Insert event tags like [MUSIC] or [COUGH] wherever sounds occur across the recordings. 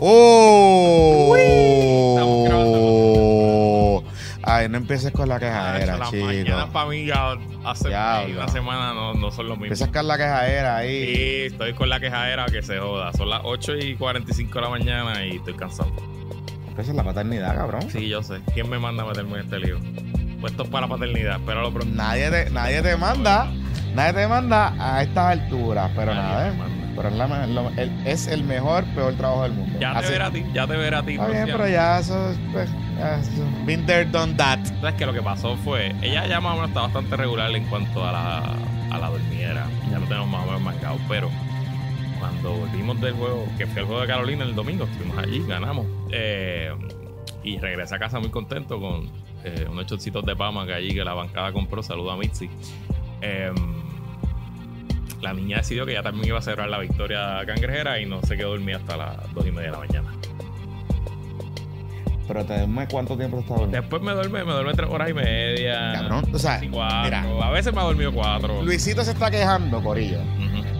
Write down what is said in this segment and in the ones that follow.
¡Oh! Grabando. Ay, no empieces con la quejadera, las chico. mañanas para mí ya hace Diablo. una semana no, no son lo mismo. Empiezas con la quejadera ahí. Sí, estoy con la quejadera que se joda. Son las 8 y 45 de la mañana y estoy cansado. Empiezas la paternidad, cabrón. Sí, yo sé. ¿Quién me manda a meterme en este lío? Puesto para la paternidad, pero lo pronto. Nadie te, nadie te manda, nadie te manda a estas alturas, pero Nadie nada, ¿eh? Pero es, la- lo- el, es el mejor, peor trabajo del mundo. Ya te Así- verá a ti, ya te verá a ti. Está bien, pero ya eso, es, pues, ya eso- been there, done that. ¿Sabes que Lo que pasó fue, ella ya más o menos está bastante regular en cuanto a la, a la dormiera. Ya lo tenemos más o menos marcado, pero cuando volvimos del juego, que fue el juego de Carolina el domingo, estuvimos allí, ganamos. eh, y regresé a casa muy contento con eh, unos chocitos de pama que allí que la bancada compró. Saludo a Mitzi. Eh, la niña decidió que ya también iba a celebrar la victoria cangrejera y no se quedó dormida hasta las dos y media de la mañana. Pero te duermes cuánto tiempo te estás durmiendo. Después me duerme, me duerme tres horas y media. Cabrón, o sea, cuatro. mira, A veces me ha dormido cuatro. Luisito se está quejando, Corillo.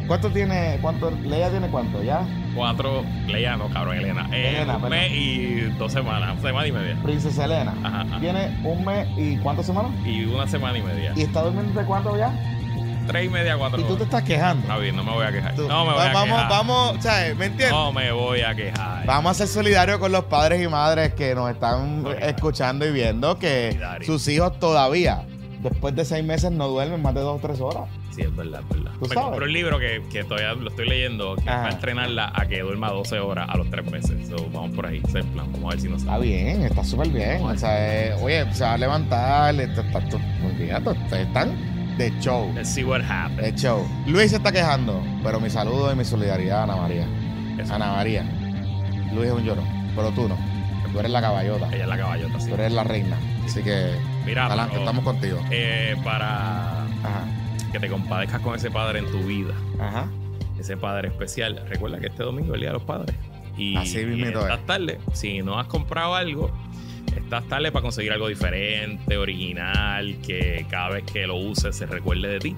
¿Cuánto tiene, cuánto, Leia tiene cuánto ya? Cuatro. Leia, no, cabrón, Elena. Eh, Elena, un mes y dos semanas. Semana y media. Princesa Elena. Ajá, ajá. Tiene un mes y cuántas semanas? Y una semana y media. ¿Y está durmiendo de cuánto ya? Tres y media, cuatro Y tú te estás quejando. Está bien, no me voy a quejar. Tú- No me voy a vamos, quejar. vamos, ¿sabes? ¿Me entiendes? No me voy a quejar. Vamos a ser solidarios con los padres y madres que nos están escuchando y viendo que Solidario. sus hijos todavía, después de seis meses, no duermen más de dos o tres horas. Sí, es verdad, es verdad. ¿Tú Me sabes? compré un libro que, que todavía lo estoy leyendo, que va a entrenarla a que duerma 12 horas a los tres meses. So, vamos por ahí, ese plan. Vamos a ver si nos Está sale. bien, está súper bien. O sea, eh, oye, se va a levantar, está, está, está- están de show. Let's see what happens. De show. Luis se está quejando, pero mi saludo y mi solidaridad a Ana María. Eso. Ana María. Luis es un llorón, pero tú no. Tú eres la caballota. Ella es la caballota, sí. Tú eres la reina. Así que, Mira, adelante, pero, estamos contigo. eh, para Ajá. que te compadezcas con ese padre en tu vida. Ajá. ese padre especial. Recuerda que este domingo es el Día de los Padres. Y, Así y mismito estás es. tarde. Si no has comprado algo, estás tarde para conseguir algo diferente, original, que cada vez que lo uses se recuerde de ti.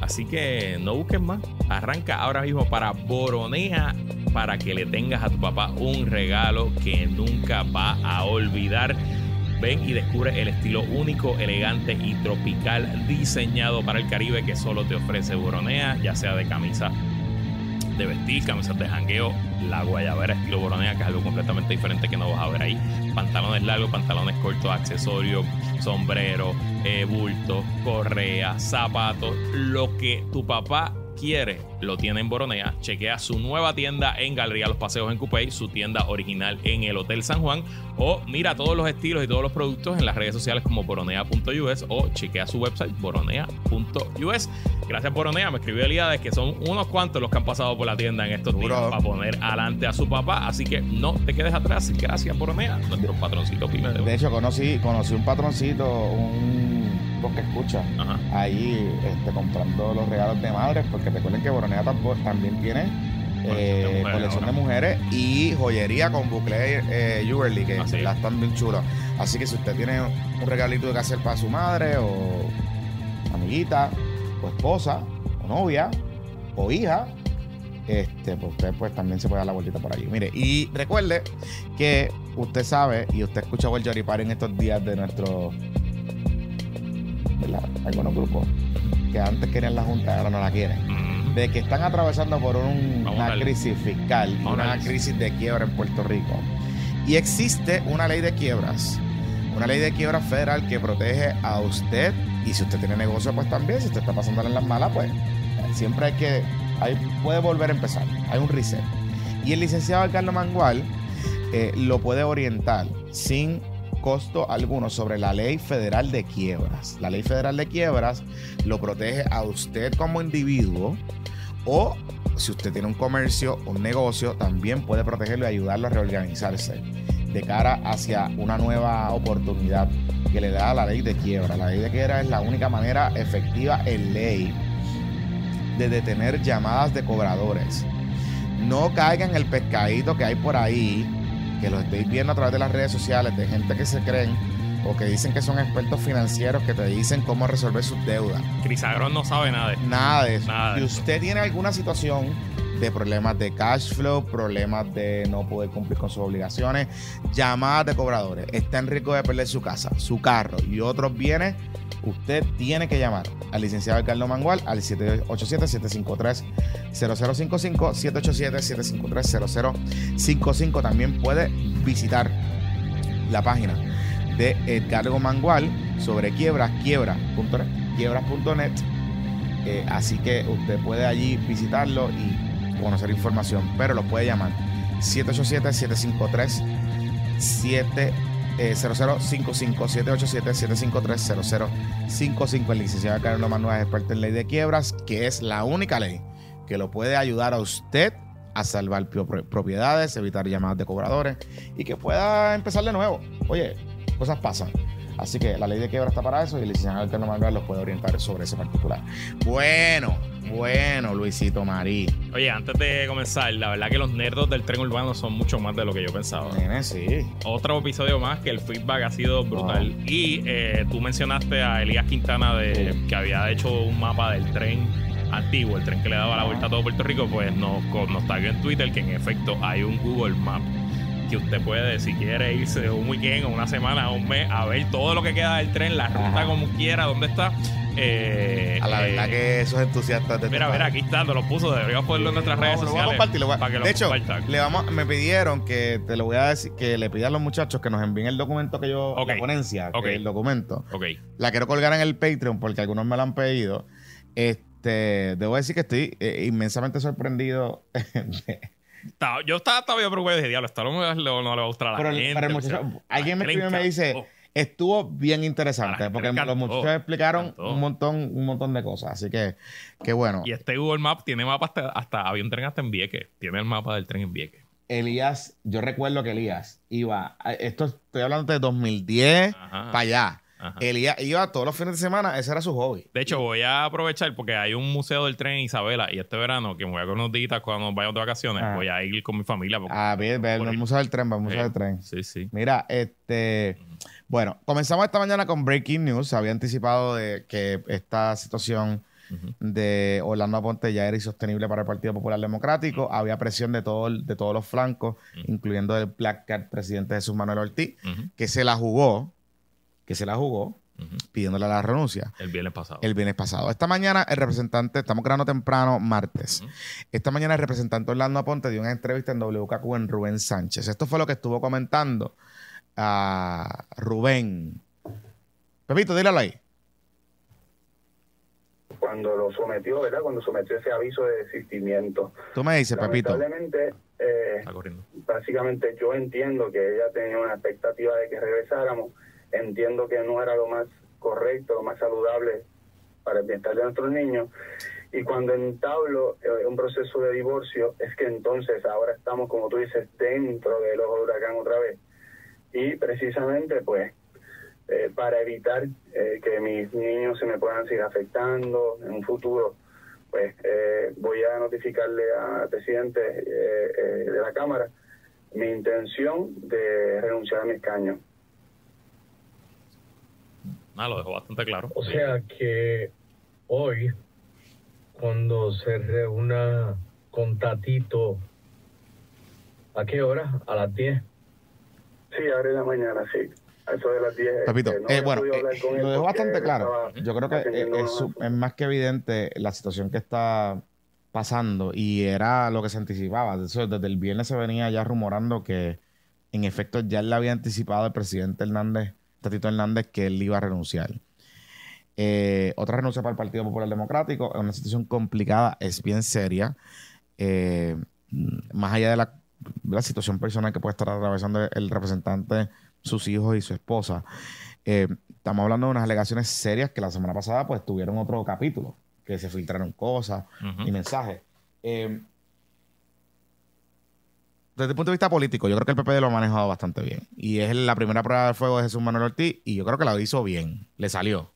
Así que no busques más. Arranca ahora mismo para Boronea para que le tengas a tu papá un regalo que nunca va a olvidar. Ven y descubre el estilo único, elegante y tropical diseñado para el Caribe que solo te ofrece Boronea, ya sea de camisa de vestir, camisas de jangueo, la guayabera estilo boronea, que es algo completamente diferente que no vas a ver ahí. Pantalones largos, pantalones cortos, accesorios, sombrero, eh, bulto, correa, zapatos, lo que tu papá quiere, lo tiene en Boronea. Chequea su nueva tienda en Galería Los Paseos en Cupey, su tienda original en el Hotel San Juan, o mira todos los estilos y todos los productos en las redes sociales como boronea.us o chequea su website boronea.us. Gracias Boronea, me escribió Elías que son unos cuantos los que han pasado por la tienda en estos días para poner adelante a su papá, así que no te quedes atrás. Gracias Boronea, nuestro patroncito de De hecho, conocí, conocí un patroncito, un que escucha, Ajá. ahí este, comprando los regalos de madres, porque recuerden que Boronea también tiene eh, Colección de mujeres y joyería con bucle eh, jewelry, que Así es. la están bien chulos. Así que si usted tiene un regalito que hacer para su madre o amiguita, o esposa, o novia, o hija, este, pues usted pues también se puede dar la vueltita por allí. Mire, y recuerde que usted sabe y usted escuchó el Yoripar en estos días de nuestro ¿verdad? algunos grupos que antes querían la Junta ahora no la quieren. De que están atravesando por un- una crisis fiscal y una crisis de quiebra en Puerto Rico. Y existe una ley de quiebras una ley de quiebras federal que protege a usted. Y si usted tiene negocio pues también si usted está pasándole en las malas pues siempre hay que ahí puede volver a empezar. Hay un reset. Y el licenciado Carlos Mangual eh, lo puede orientar sin costo alguno sobre la ley federal de quiebras. La ley federal de quiebras lo protege a usted como individuo o si usted tiene un comercio, un negocio, también puede protegerlo y ayudarlo a reorganizarse de cara hacia una nueva oportunidad que le da la ley de quiebra. La ley de quiebra es la única manera efectiva en ley de detener llamadas de cobradores. No caigan el pescadito que hay por ahí, que lo estéis viendo a través de las redes sociales, de gente que se creen o que dicen que son expertos financieros que te dicen cómo resolver sus deudas. Cris Agrón no sabe nada de esto. Nada de eso. Nada de si eso. usted tiene alguna situación de problemas de cash flow, problemas de no poder cumplir con sus obligaciones, llamadas de cobradores, está en riesgo de perder su casa, su carro y otros bienes, usted tiene que llamar al licenciado Carlos Mangual al 787-753-0055, 787-753-0055. También puede visitar la página de Edgardo Mangual sobre quiebras, quiebras.net, quiebras.net. Eh, así que usted puede allí visitarlo y conocer información, pero lo puede llamar 787-753 0055 787 753 El licenciado Carlos Manuel es experto en ley de quiebras, que es la única ley que lo puede ayudar a usted a salvar propiedades, evitar llamadas de cobradores y que pueda empezar de nuevo. Oye, cosas pasan. Así que la ley de quiebra está para eso y el licenciado Alterno Manuel los puede orientar sobre ese particular. Bueno, bueno, Luisito Marí. Oye, antes de comenzar, la verdad que los nerdos del tren urbano son mucho más de lo que yo pensaba. sí. Otro episodio más que el feedback ha sido brutal. Y eh, tú mencionaste a Elías Quintana de, que había hecho un mapa del tren antiguo, el tren que le daba la vuelta a todo Puerto Rico, pues nos, nos tagueó en Twitter que en efecto hay un Google Map que usted puede, si quiere irse un weekend o una semana o un mes, a ver todo lo que queda del tren, la ruta como quiera, dónde está. Eh, a la verdad eh, que esos entusiastas de Mira, mira, aquí está, lo puso, deberíamos ponerlo en nuestras redes sociales. para que lo de hecho, le vamos, me pidieron que te lo voy a decir, que le pida a los muchachos que nos envíen el documento que yo, la ponencia, el documento. Okay. La quiero colgar en el Patreon porque algunos me lo han pedido. Este, debo decir que estoy eh, inmensamente sorprendido [LAUGHS] yo estaba todavía preocupado y dije, diablo, esto no, no, le va a gustar a la pero, gente. Pero muchacho, alguien me escribe y me dice, estuvo bien interesante, porque los muchachos explicaron un montón, un montón de cosas. Así que, qué bueno. Y este Google Maps tiene mapa hasta, hasta había un tren hasta en Vieques. Tiene el mapa del tren en Vieques. Elías, yo recuerdo que Elías iba, esto estoy hablando de 2010 para allá. Él iba, todos los fines de semana, ese era su hobby. De hecho, voy a aprovechar porque hay un museo del tren en Isabela y este verano, que me voy a con unos días cuando vayamos de vacaciones, ah. voy a ir con mi familia. ah, bien, ver, el museo del tren, va al museo del tren. Sí, sí. Mira, este. Bueno, comenzamos esta mañana con Breaking News. Había anticipado de que esta situación de Orlando Aponte ya era insostenible para el Partido Popular Democrático. Había presión de, todo, de todos los flancos, incluyendo el Black Card presidente Jesús Manuel Ortiz, que se la jugó que se la jugó pidiéndole la renuncia. El viernes pasado. El viernes pasado. Esta mañana el representante, estamos grabando temprano, martes. Esta mañana el representante Orlando Aponte dio una entrevista en WKQ en Rubén Sánchez. Esto fue lo que estuvo comentando a Rubén. Pepito, dígalo ahí. Cuando lo sometió, ¿verdad? Cuando sometió ese aviso de desistimiento. Tú me dices, Pepito. Lamentablemente, eh, básicamente yo entiendo que ella tenía una expectativa de que regresáramos entiendo que no era lo más correcto, lo más saludable para el bienestar de nuestros niños. Y cuando entablo eh, un proceso de divorcio, es que entonces ahora estamos, como tú dices, dentro del ojo de huracán otra vez. Y precisamente, pues, eh, para evitar eh, que mis niños se me puedan seguir afectando en un futuro, pues voy a notificarle al presidente de la Cámara mi intención de renunciar a mi escaño. Ah, lo dejó bastante claro. O sea que hoy, cuando se reúna con Tatito, ¿a qué hora? ¿A las 10? Sí, ahora en la mañana, sí. A eso de las 10. Papito, eh, bueno, eh, lo dejó bastante claro. Yo creo que es, es, más que evidente la situación que está pasando y era lo que se anticipaba. Desde el viernes se venía ya rumorando que en efecto ya le había anticipado el presidente Hernández Tatito Hernández que él iba a renunciar. Eh, otra renuncia para el Partido Popular Democrático es una situación complicada, es bien seria. Eh, más allá de la, situación personal que puede estar atravesando el representante, sus hijos y su esposa, eh, estamos hablando de unas alegaciones serias que la semana pasada pues tuvieron otro capítulo, que se filtraron cosas y mensajes desde el punto de vista político, yo creo que el PPD lo ha manejado bastante bien. Y es la primera prueba de fuego de Jesús Manuel Ortiz y yo creo que lo hizo bien. Le salió.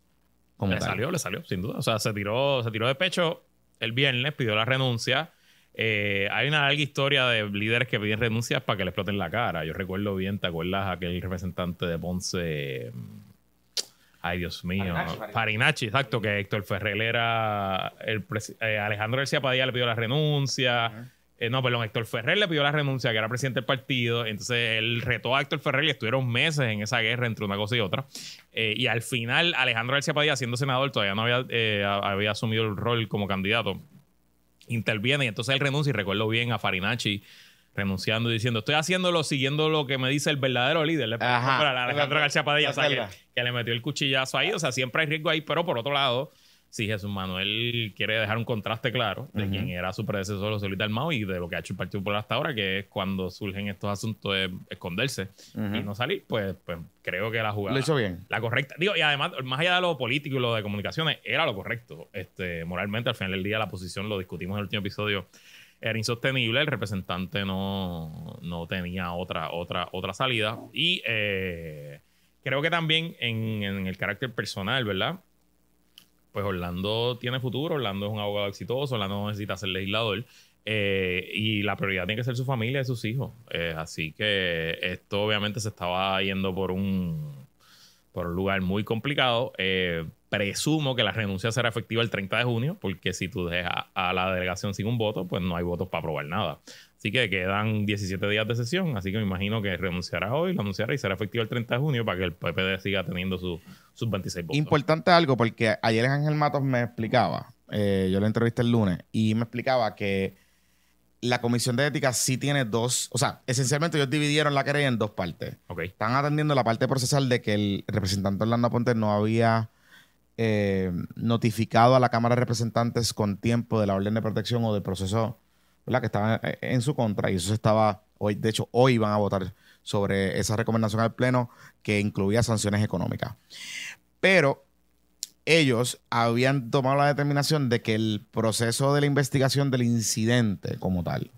le salió, le salió, sin duda. O sea, se tiró, se tiró de pecho el viernes, pidió la renuncia. Eh, hay una larga historia de líderes que piden renuncias para que le exploten la cara. Yo recuerdo bien, ¿te acuerdas aquel representante de Ponce? Ay, Dios mío. Farinacci, exacto, que Héctor Ferrer era el eh, Alejandro García Padilla le pidió la renuncia. Eh, no, perdón, Héctor Ferrer le pidió la renuncia, que era presidente del partido. Entonces él retó a Héctor Ferrer y estuvieron meses en esa guerra entre una cosa y otra. Eh, y al final, Alejandro García Padilla, siendo senador, todavía no había, había asumido el rol como candidato. Interviene y entonces él renuncia. Y recuerdo bien a Farinacci renunciando y diciendo, estoy haciéndolo siguiendo lo que me dice el verdadero líder. Alejandro García Padilla, que, le metió el cuchillazo ahí. O sea, siempre hay riesgo ahí, pero por otro lado, si Jesús Manuel quiere dejar un contraste claro de quién era su predecesor, Solita Mao y de lo que ha hecho el Partido Popular hasta ahora, que es cuando surgen estos asuntos de esconderse y no salir, pues, pues creo que la jugada. Lo hizo bien. La correcta. Digo, y además, más allá de lo político y lo de comunicaciones, era lo correcto. Este, moralmente, al final del día, la posición, lo discutimos en el último episodio, era insostenible, el representante no, no tenía otra, otra, otra salida. Y eh, creo que también en, en, el carácter personal, ¿verdad? Pues Orlando tiene futuro, Orlando es un abogado exitoso, Orlando no necesita ser legislador. Eh, y la prioridad tiene que ser su familia y sus hijos. Eh, así que esto obviamente se estaba yendo por un, por un lugar muy complicado. Eh, presumo que la renuncia será efectiva el 30 de junio, porque si tú dejas a la delegación sin un voto, pues no hay votos para aprobar nada. Así que quedan 17 días de sesión, así que me imagino que renunciará hoy, lo anunciará y será efectivo el 30 de junio para que el PPD siga teniendo sus 26 votos. Importante algo, porque ayer Ángel Matos me explicaba, eh, yo lo entrevisté el lunes, y me explicaba que la comisión de ética sí tiene dos, o sea, esencialmente ellos dividieron la querella en dos partes. Están atendiendo la parte procesal de que el representante Orlando Ponte no había eh, notificado a la Cámara de Representantes con tiempo de la orden de protección o del proceso que estaba eh, en su contra y eso estaba hoy, de hecho, hoy van a votar sobre esa recomendación al Pleno que incluía sanciones económicas. Pero ellos habían tomado la determinación de que el proceso de la investigación del incidente como tal,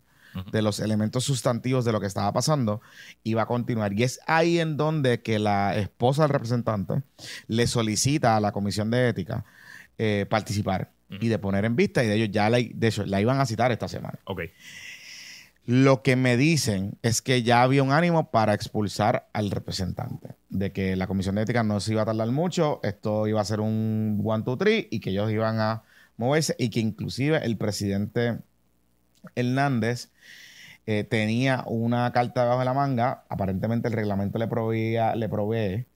de los elementos sustantivos de lo que estaba pasando, iba a continuar. Y es ahí en donde que la esposa del representante le solicita a la Comisión de Ética eh, participar y de poner en vista, y de ellos ya la, de hecho, la iban a citar esta semana. Ok. Lo que me dicen es que ya había un ánimo para expulsar al representante, de que la comisión de ética no se iba a tardar mucho, esto iba a ser un one, two, three, y que ellos iban a moverse, y que inclusive el presidente Hernández eh, tenía una carta debajo de la manga, aparentemente el reglamento le proveía, le provee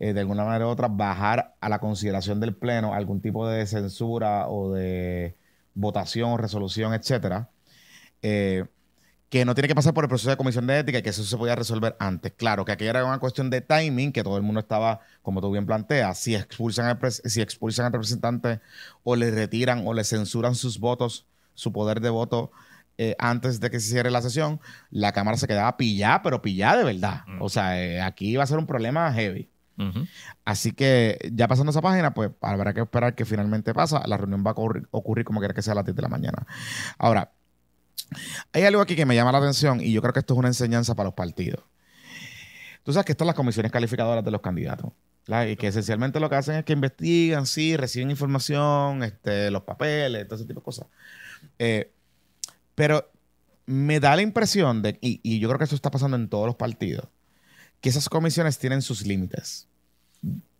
eh, de alguna manera u otra, bajar a la consideración del Pleno algún tipo de censura o de votación o resolución, etcétera, eh, que no tiene que pasar por el proceso de comisión de ética y que eso se podía resolver antes. Claro, que aquí era una cuestión de timing, que todo el mundo estaba, como tú bien planteas, si expulsan al, si expulsan al representante o le retiran o le censuran sus votos, su poder de voto eh, antes de que se cierre la sesión, la Cámara se quedaba pillada, pero pillada de verdad. Mm. O sea, aquí iba a ser un problema heavy. Así que ya pasando esa página, pues habrá que esperar que finalmente pasa. La reunión va a ocurrir, como quiera que sea a las 10 de la mañana. Ahora, hay algo aquí que me llama la atención y yo creo que esto es una enseñanza para los partidos. Tú sabes que están las comisiones calificadoras de los candidatos. Y que esencialmente lo que hacen es que investigan, sí, reciben información, este, los papeles, todo ese tipo de cosas. Eh, pero me da la impresión de, y yo creo que eso está pasando en todos los partidos, que esas comisiones tienen sus límites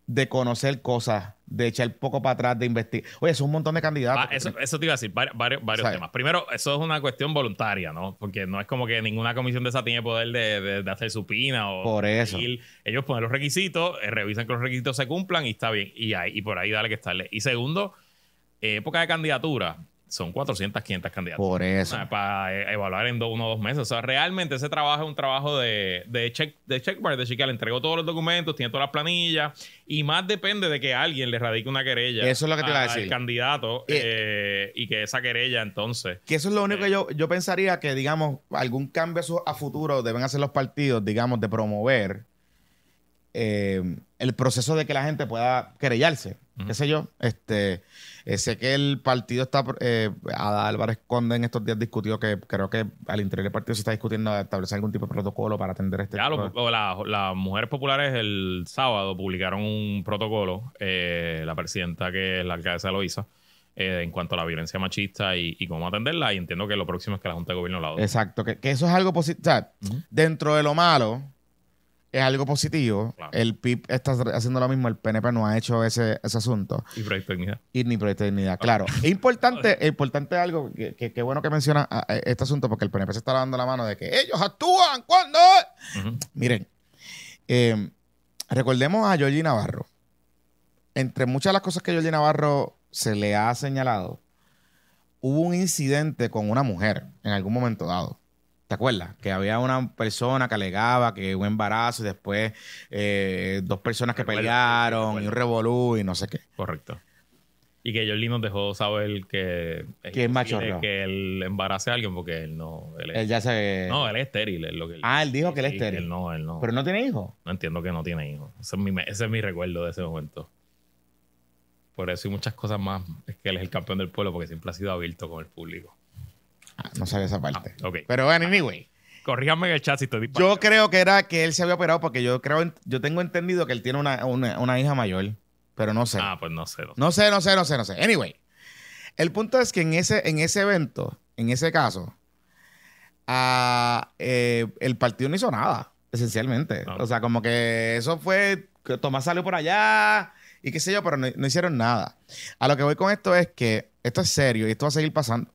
de conocer cosas, de echar poco para atrás, de investigar. Oye, es un montón de candidatos. Ah, eso, te iba a decir, varios, temas. Primero, eso es una cuestión voluntaria, ¿no? Porque no es como que ninguna comisión de esa tiene poder de, hacer su pina o... Por eso. ellos ponen los requisitos, eh, revisan que los requisitos se cumplan y está bien. Y, ahí, y por ahí dale que estarle. Y segundo, época de candidatura son 400, 500 candidatos. Por eso. para e-, evaluar en uno o dos meses. O sea, realmente ese trabajo es un trabajo de, de, check, de checkmark, de chequear. Le entregó todos los documentos, tiene todas las planillas. Y más depende de que alguien le radique una querella. Eso es lo que te iba a decir. Al candidato eh, eh, y que esa querella entonces. Que eso es lo único que yo, yo pensaría que, digamos, algún cambio a futuro deben hacer los partidos, digamos, de promover eh, el proceso de que la gente pueda querellarse. Qué sé yo. Este eh, sé que el partido está, eh, Ada Álvarez Conde en estos días discutió que creo que al interior del partido se está discutiendo establecer algún tipo de protocolo para atender este ya, las mujeres populares el sábado publicaron un protocolo, eh, la presidenta que es la alcaldesa lo hizo, eh, en cuanto a la violencia machista y, cómo atenderla. Y entiendo que lo próximo es que la Junta de Gobierno la Exacto, que, eso es algo positivo. dentro de lo malo, es algo positivo. El PIB está haciendo lo mismo, el PNP no ha hecho ese, ese asunto. Y Proyecto Dignidad. Y ni Proyecto Dignidad, claro. es importante, [LAUGHS] es importante algo, que, que, bueno que menciona este asunto, porque el PNP se está dando la mano de que ellos actúan cuando... Miren, eh, recordemos a Georgie Navarro. Entre muchas de las cosas que Georgie Navarro se le ha señalado, hubo un incidente con una mujer en algún momento dado. ¿Te acuerdas? Que había una persona que alegaba que un embarazo y después eh, dos personas que pelearon y un revolú y no sé qué. Correcto. Y que Jordi nos dejó saber que, que es macho que él embarace a alguien porque él no. Él, ya se. No, él es estéril. Es lo que ah, él dijo que él es estéril. Él no, él no. Pero no tiene hijos. No entiendo que no tiene hijos. Ese es mi, ese es mi recuerdo de ese momento. Por eso y muchas cosas más. Es que él es el campeón del pueblo porque siempre ha sido abierto con el público. Ah, no sabía esa parte. Ah, okay. Pero bueno, anyway. Corríjame en el chat si estoy Yo creo que era que él se había operado porque yo creo, yo tengo entendido que él tiene una, una hija mayor. Pero no sé. Ah, pues no sé. No sé, no sé, no sé, no sé. Anyway. El punto es que en ese, en ese evento, en ese caso, eh, el partido no hizo nada, esencialmente. O sea, como que eso fue que Tomás salió por allá y qué sé yo, pero no, hicieron nada. A lo que voy con esto es que esto es serio y esto va a seguir pasando.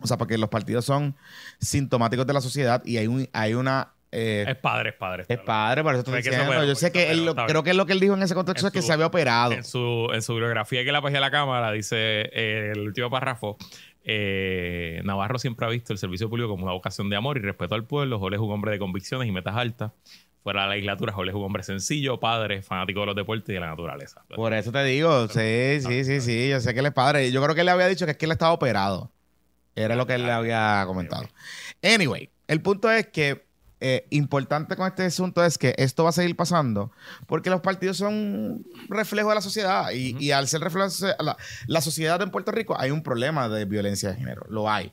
O sea, porque los partidos son sintomáticos de la sociedad y hay, un, hay una eh, es padre, es padre. Es padre, por eso estoy diciendo. Yo sé que él, creo que lo que él dijo en ese contexto es que se había operado. En su, en su biografía que la pasé a la cámara, dice eh, el último párrafo. Eh, Navarro siempre ha visto el servicio público como una vocación de amor y respeto al pueblo. Jorge es un hombre de convicciones y metas altas. Fuera de la legislatura, Jorge es un hombre sencillo, padre, fanático de los deportes y de la naturaleza. Por eso te digo, sí, sí, sí, sí. Yo sé que él es padre. Yo creo que él le había dicho que es que él estaba operado. Era lo que él le había comentado. Anyway, el punto es que eh, importante con este asunto es que esto va a seguir pasando porque los partidos son reflejo de la sociedad y, al ser reflejo de la, la, sociedad en Puerto Rico hay un problema de violencia de género, lo hay.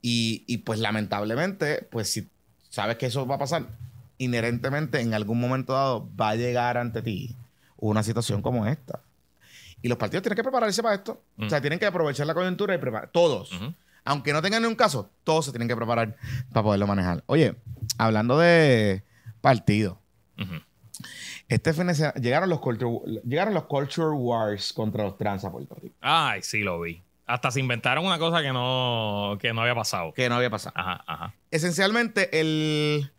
y, pues lamentablemente, pues si sabes que eso va a pasar, inherentemente en algún momento dado va a llegar ante ti una situación como esta. Y los partidos tienen que prepararse para esto. O sea, tienen que aprovechar la coyuntura y preparar. Todos aunque no tengan ni un caso, todos se tienen que preparar para poderlo manejar. Oye, hablando de partido, este fin de semana llegaron los, culture, llegaron los Culture Wars contra los trans a Puerto Rico. Ay, sí, lo vi. Hasta se inventaron una cosa que no, que no había pasado. Que no había pasado. Ajá, ajá. Esencialmente, el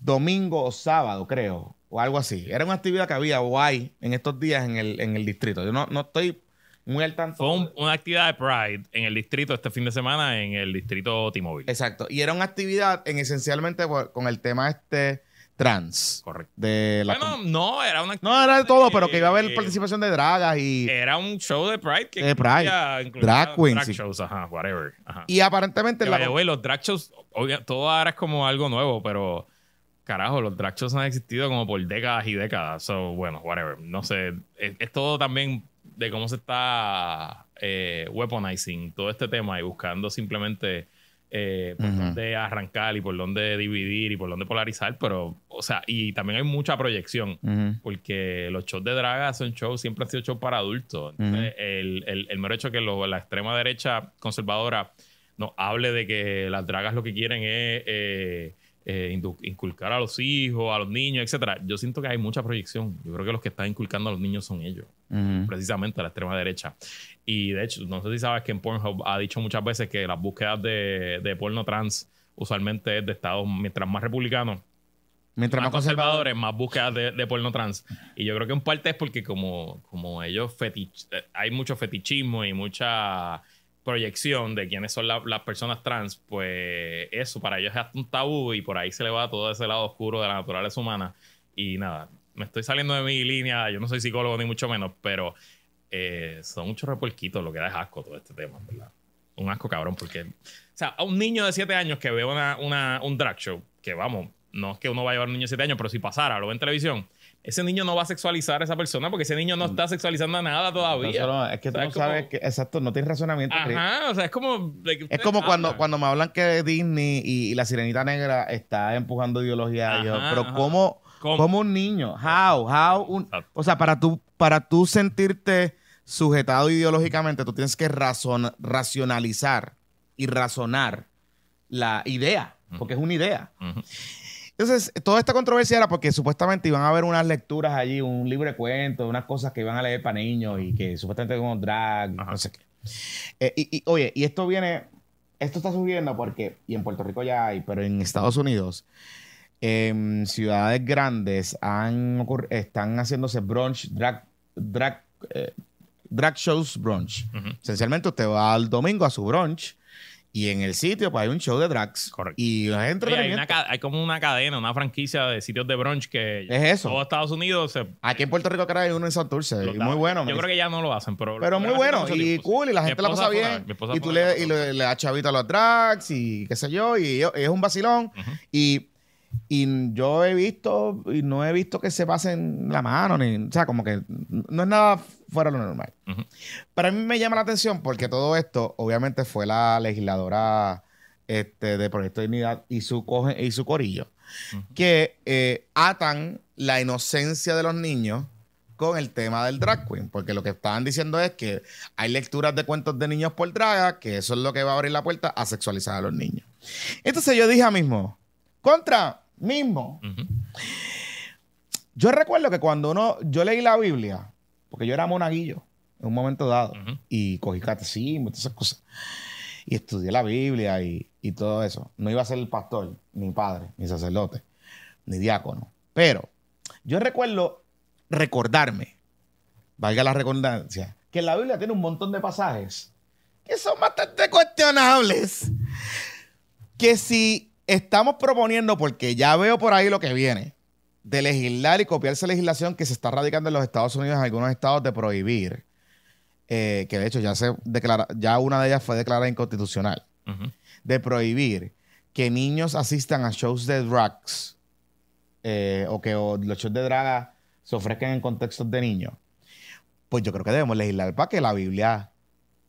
domingo o sábado, creo, o algo así. Era una actividad que había o hay en estos días en el, en el distrito. Yo no, no estoy muy al tanto. Fue una actividad de Pride en el distrito este fin de semana, en el distrito T-Mobile. Exacto. Y era una actividad en esencialmente con el tema este trans. Correcto. De la bueno, no, era una No, era de todo, pero que iba a haber participación de dragas y... Era un show de Pride que... De Pride. Drag queens. Drag shows, ajá, whatever. Y aparentemente... la... los drag shows, todo ahora es como algo nuevo, pero... Carajo, los drag shows han existido como por décadas y décadas. So, bueno, whatever. No sé. es todo también de cómo se está eh, weaponizing todo este tema y buscando simplemente eh, por dónde arrancar y por dónde dividir y por dónde polarizar, pero, o sea, y también hay mucha proyección, porque los shows de dragas son shows, siempre han sido shows para adultos. el, el, mero hecho que la extrema derecha conservadora nos hable de que las dragas lo que quieren es... Eh, eh, inculcar a los hijos, a los niños, etcétera. Yo siento que hay mucha proyección. Yo creo que los que están inculcando a los niños son ellos, precisamente la extrema derecha. Y de hecho, no sé si sabes que en Pornhub ha dicho muchas veces que las búsquedas de, de porno trans usualmente es de estados, mientras más republicanos, Mientras más, conservadores, más búsquedas de, de, porno trans. Y yo creo que en parte es porque como, como ellos fetich eh, hay mucho fetichismo y mucha proyección de quiénes son las personas trans, pues eso para ellos es hasta un tabú y por ahí se le va todo ese lado oscuro de la naturaleza humana. Y nada, me estoy saliendo de mi línea, yo no soy psicólogo ni mucho menos, pero eh, son muchos repuerquitos lo que da es asco todo este tema, ¿verdad? Un asco cabrón, porque, o sea, a un niño de 7 años que ve una, una, un drag show, que vamos, no es que uno va a llevar a un niño de 7 años, pero si pasara, lo ve en televisión, ese niño no va a sexualizar a esa persona porque ese niño no está sexualizando a nada todavía. es que tú no sabes que, exacto, no tienes razonamiento. Ajá, o sea, es como. Es como cuando, cuando me hablan que Disney y, la sirenita negra está empujando ideología. pero ¿cómo, ¿cómo, un niño? How? How? o sea, para tú, para tú sentirte sujetado ideológicamente, tú tienes que racionalizar y razonar la idea, porque es una idea. Entonces, toda esta controversia era porque supuestamente iban a haber unas lecturas allí, un libro de cuentos, unas cosas que iban a leer para niños y que supuestamente como drag, no sé qué. Eh, y, oye, y esto viene, esto está subiendo porque, y en Puerto Rico ya hay, pero en Estados Unidos, en ciudades grandes han están haciéndose brunch, drag, drag, eh, drag shows brunch. Esencialmente usted va al domingo a su brunch y en el sitio, pues hay un show de drags. Correcto. Y hay, hay, como una cadena, una franquicia de sitios de brunch que. Es eso. Todo Estados Unidos. Aquí en Puerto Rico, hay uno en Santurce. Y muy bueno. Yo creo que ya no lo hacen, pero. Pero muy bueno. Y cool. Y la gente la pasa bien. Y tú le, y le, le, das chavito a los drags y qué sé yo. Y es un vacilón. Y y yo he visto, y no he visto que se pasen la mano, ni, o sea, como que no es nada fuera de lo normal. Pero a mí me llama la atención porque todo esto, obviamente, fue la legisladora este, de Proyecto de Dignidad y su, y su corillo, que eh, atan la inocencia de los niños con el tema del drag queen, porque lo que estaban diciendo es que hay lecturas de cuentos de niños por draga, que eso es lo que va a abrir la puerta a sexualizar a los niños. Entonces yo dije a mismo, contra, mismo. Yo recuerdo que cuando uno, yo leí la Biblia, porque yo era monaguillo en un momento dado, y cogí catecismo y todas esas cosas, y estudié la Biblia y, todo eso. No iba a ser el pastor, ni padre, ni sacerdote, ni diácono. Pero yo recuerdo recordarme, valga la redundancia, que la Biblia tiene un montón de pasajes que son bastante cuestionables. Que si estamos proponiendo, porque ya veo por ahí lo que viene, de legislar y copiarse legislación que se está radicando en los Estados Unidos, en algunos estados, de prohibir, eh, que de hecho ya se declara, ya una de ellas fue declarada inconstitucional, de prohibir que niños asistan a shows de drugs eh, o que los shows de draga se ofrezcan en contextos de niños. Pues yo creo que debemos legislar para que la Biblia,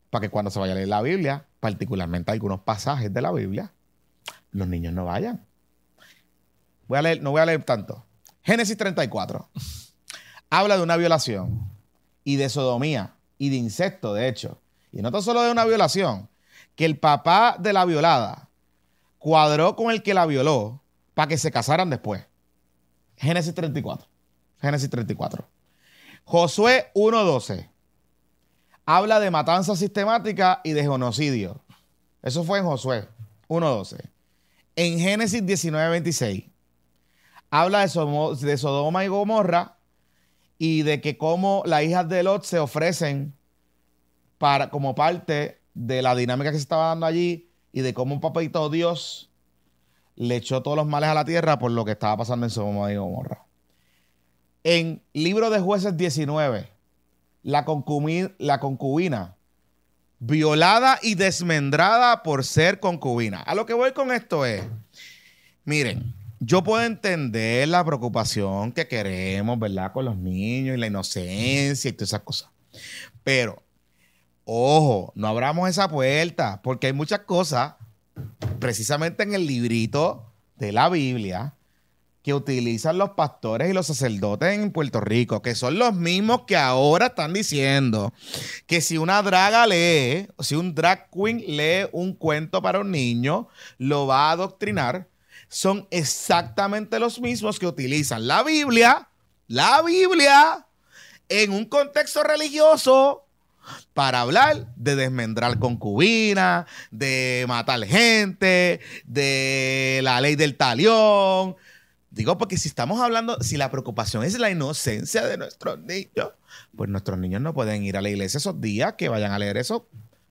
para que cuando se vaya a leer la Biblia, particularmente algunos pasajes de la Biblia, los niños no vayan. No voy a leer tanto. Génesis 34. Habla de una violación y de sodomía y de insecto, de hecho. Y no tan solo de una violación, que el papá de la violada cuadró con el que la violó para que se casaran después. Génesis 34. Génesis 34. Josué 1.12. Habla de matanza sistemática y de genocidio. Eso fue en Josué 1.12 en Génesis 19:26 habla de, Sodoma y Gomorra y de que cómo las hijas de Lot se ofrecen para, como parte de la dinámica que se estaba dando allí y de cómo un papito Dios le echó todos los males a la tierra por lo que estaba pasando en Sodoma y Gomorra. En libro de jueces 19, la, la concubina violada y desmembrada por ser concubina. A lo que voy con esto es, miren, yo puedo entender la preocupación que queremos, ¿verdad? Con los niños y la inocencia y todas esas cosas. Pero, ojo, no abramos esa puerta, porque hay muchas cosas, precisamente en el librito de la Biblia, que utilizan los pastores y los sacerdotes en Puerto Rico, que son los mismos que ahora están diciendo que si una draga lee, si un drag queen lee un cuento para un niño, lo va a adoctrinar, son exactamente los mismos que utilizan la Biblia, la Biblia, en un contexto religioso para hablar de desmendrar concubina, de matar gente, de la ley del talión, Digo, porque si estamos hablando, si la preocupación es la inocencia de nuestros niños, pues nuestros niños no pueden ir a la iglesia esos días que vayan a leer eso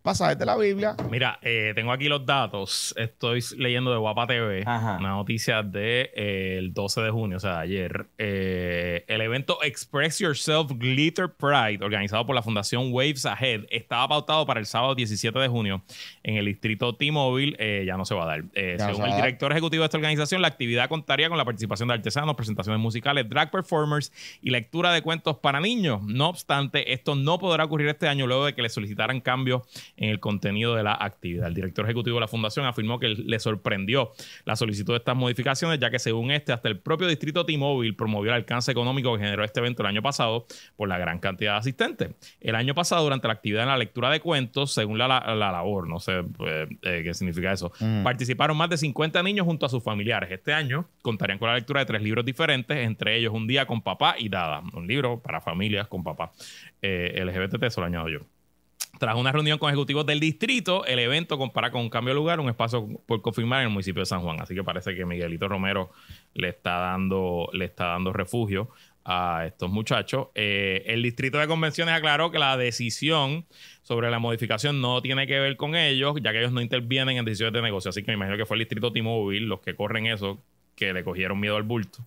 pasajes de la Biblia. Mira, eh, tengo aquí los datos. Estoy leyendo de Guapa TV una noticia del de, eh, 12 de junio, o sea, ayer. Eh, el evento Express Yourself Glitter Pride, organizado por la Fundación Waves Ahead, estaba pautado para el sábado 17 de junio en el distrito T-Mobile. ya no se va a dar. según el director ejecutivo de esta organización, la actividad contaría con la participación de artesanos, presentaciones musicales, drag performers y lectura de cuentos para niños. No obstante, esto no podrá ocurrir este año luego de que le solicitaran cambios en el contenido de la actividad. El director ejecutivo de la fundación afirmó que le sorprendió la solicitud de estas modificaciones, ya que según este, hasta el propio distrito T-Mobile promovió el alcance económico que generó este evento el año pasado por la gran cantidad de asistentes. El año pasado, durante la actividad en la lectura de cuentos, según la, labor, no sé pues, eh, qué significa eso, mm. participaron más de 50 niños junto a sus familiares. Este año contarían con la lectura de tres libros diferentes, entre ellos Un día con papá y Dada, un libro para familias con papá. Eh, LGBT, eso lo añado yo. Tras una reunión con ejecutivos del distrito, el evento compara con un cambio de lugar, un espacio por confirmar en el municipio de San Juan. Así que parece que Miguelito Romero le está dando, le está dando refugio a estos muchachos. Eh, el distrito de convenciones aclaró que la decisión sobre la modificación no tiene que ver con ellos, ya que ellos no intervienen en decisiones de negocio. Así que me imagino que fue el distrito T-Mobile los que corren eso, que le cogieron miedo al bulto.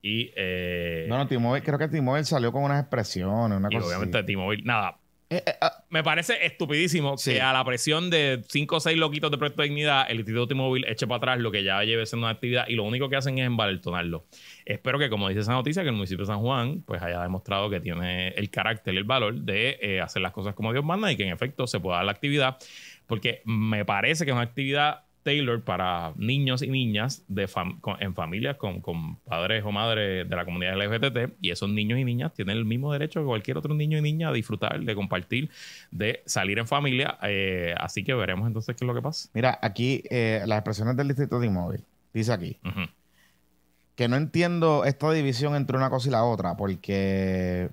Y, eh, no, no, T-Mobile, creo que T-Mobile salió con unas expresiones, una y Obviamente, T-Mobile, nada, eh, eh, ah, me parece estupidísimo que a la presión de 5 o 6 loquitos de Proyecto de Dignidad, el Instituto T-Mobile eche para atrás lo que ya lleve siendo una actividad y lo único que hacen es envalentonarlo. Espero que, como dice esa noticia, que el municipio de San Juan pues haya demostrado que tiene el carácter y el valor de eh, hacer las cosas como Dios manda y que en efecto se pueda dar la actividad, porque me parece que es una actividad Taylor para niños y niñas de en familias con, padres o madres de la comunidad LGBT y esos niños y niñas tienen el mismo derecho que cualquier otro niño y niña a disfrutar, de compartir, de salir en familia. Eh, así que veremos entonces qué es lo que pasa. Mira, aquí eh, las expresiones del distrito de inmóvil. Dice aquí. Que no entiendo esta división entre una cosa y la otra, porque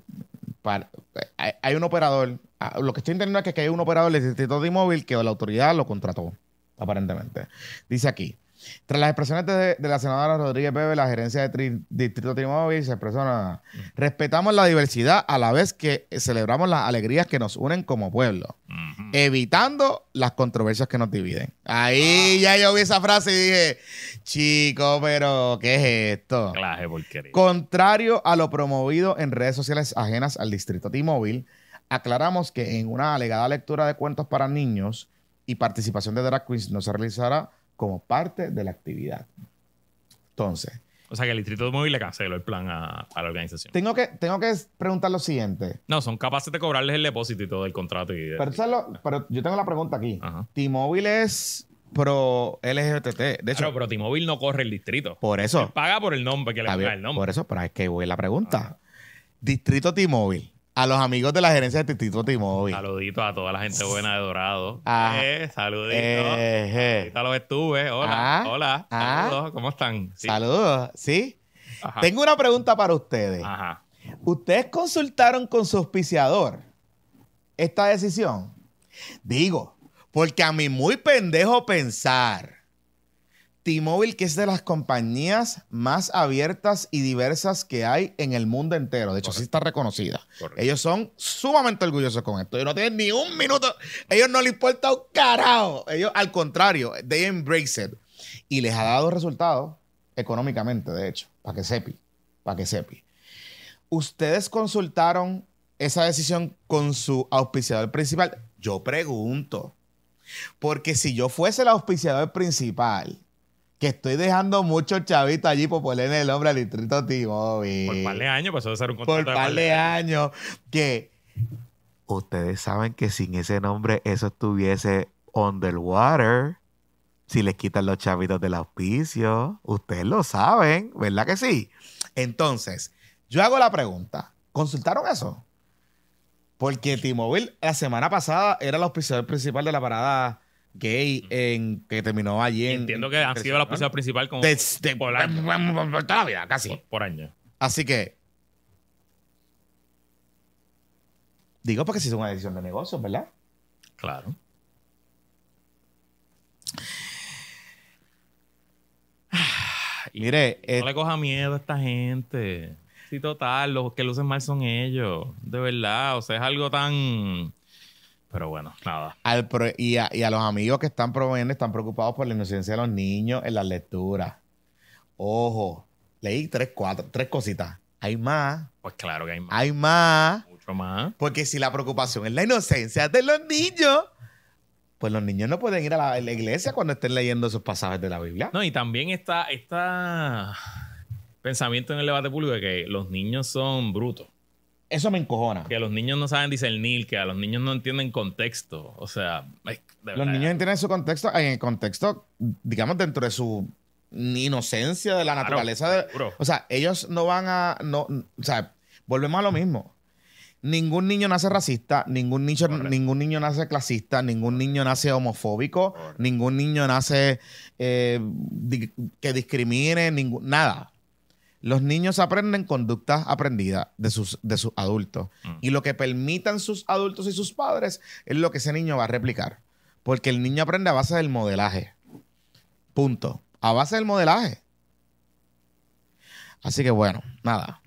hay, un operador. Ah, lo que estoy entendiendo es que hay un operador del distrito de inmóvil que la autoridad lo contrató aparentemente. Dice aquí. Tras las expresiones de, la senadora Rodríguez Bebe, la gerencia de Distrito Trimóvil se expresó nada. Respetamos la diversidad a la vez que celebramos las alegrías que nos unen como pueblo, evitando las controversias que nos dividen. Ahí ah. ya yo vi esa frase y dije, chico, pero ¿qué es esto? Clase Contrario a lo promovido en redes sociales ajenas al Distrito T-Mobile, aclaramos que en una alegada lectura de cuentos para niños, y participación de drag queens no se realizará como parte de la actividad. Entonces. O sea que el Distrito de Móvil le canceló el plan a, la organización. Tengo que, tengo que preguntar lo siguiente. No, son capaces de cobrarles el depósito y todo el contrato. Y pero, yo tengo la pregunta aquí. T-Mobile es pro LGBT. De hecho, claro, pero T-Mobile no corre el distrito. Por eso. paga por el nombre que le paga el nombre. Por eso, pero es que voy a la pregunta. Distrito T-Mobile a los amigos de la gerencia de Titito T-Mobile. Saludito a toda la gente buena de Dorado. Ah, eh, saludito. Eh, Ahorita los estuve. Hola. Ah, hola. Ah, saludos. ¿Cómo están? Saludos. ¿Sí? Tengo una pregunta para ustedes. Ajá. ¿Ustedes consultaron con su auspiciador esta decisión? Digo, porque a mí muy pendejo pensar T-Mobile, que es de las compañías más abiertas y diversas que hay en el mundo entero. De hecho, sí está reconocida. Ellos son sumamente orgullosos con esto. Ellos no tienen ni un minuto. Ellos no les importa un carajo. Ellos, al contrario, they embrace it. Y les ha dado resultados económicamente, de hecho, para que sepi. Para que sepi. ¿Ustedes consultaron esa decisión con su auspiciador principal? Yo pregunto. Porque si yo fuese el auspiciador principal que estoy dejando muchos chavitos allí por ponerle el nombre al distrito T-Mobile. Por par de años, pues eso ser un contrato. Por par de años. Que ustedes saben que sin ese nombre eso estuviese underwater. Si les quitan los chavitos del auspicio. Ustedes lo saben, ¿verdad que sí? Entonces, yo hago la pregunta. ¿Consultaron eso? Porque T-Mobile la semana pasada era el auspiciador principal de la parada gay en, que terminó allí en. Entiendo que han sido la posición principal como. por, año. [LAUGHS] por, toda la vida, casi. Por, año. Así que. Digo porque si es una decisión de negocios, ¿verdad? Claro. [SIGHS] Mire. No le eh, coja miedo a esta gente. Sí, total. Los que lucen mal son ellos. De verdad. O sea, es algo tan pero bueno, nada. y, a, los amigos que están promoviendo están preocupados por la inocencia de los niños en las lecturas. Ojo, leí tres, cuatro, tres cositas. Hay más. Pues claro que hay más. Hay más. Mucho más. Porque si la preocupación es la inocencia de los niños, pues los niños no pueden ir a la, iglesia cuando estén leyendo esos pasajes de la Biblia. No, y también está, está pensamiento en el debate público de que los niños son brutos. Eso me encojona. Que los niños no saben discernir, que a los niños no entienden contexto. O sea, los niños entienden su contexto en el contexto, digamos, dentro de su inocencia de la naturaleza. De, o sea, ellos no van a. No, o sea, volvemos a lo mismo. Ningún niño nace racista, ningún niño, ningún niño nace clasista, ningún niño nace homofóbico, ningún niño nace eh, que discrimine, ningún, nada. Los niños aprenden conductas aprendidas de sus, de sus adultos. Mm. Y lo que permitan sus adultos y sus padres es lo que ese niño va a replicar. Porque el niño aprende a base del modelaje. Punto. A base del modelaje. Así que bueno, nada.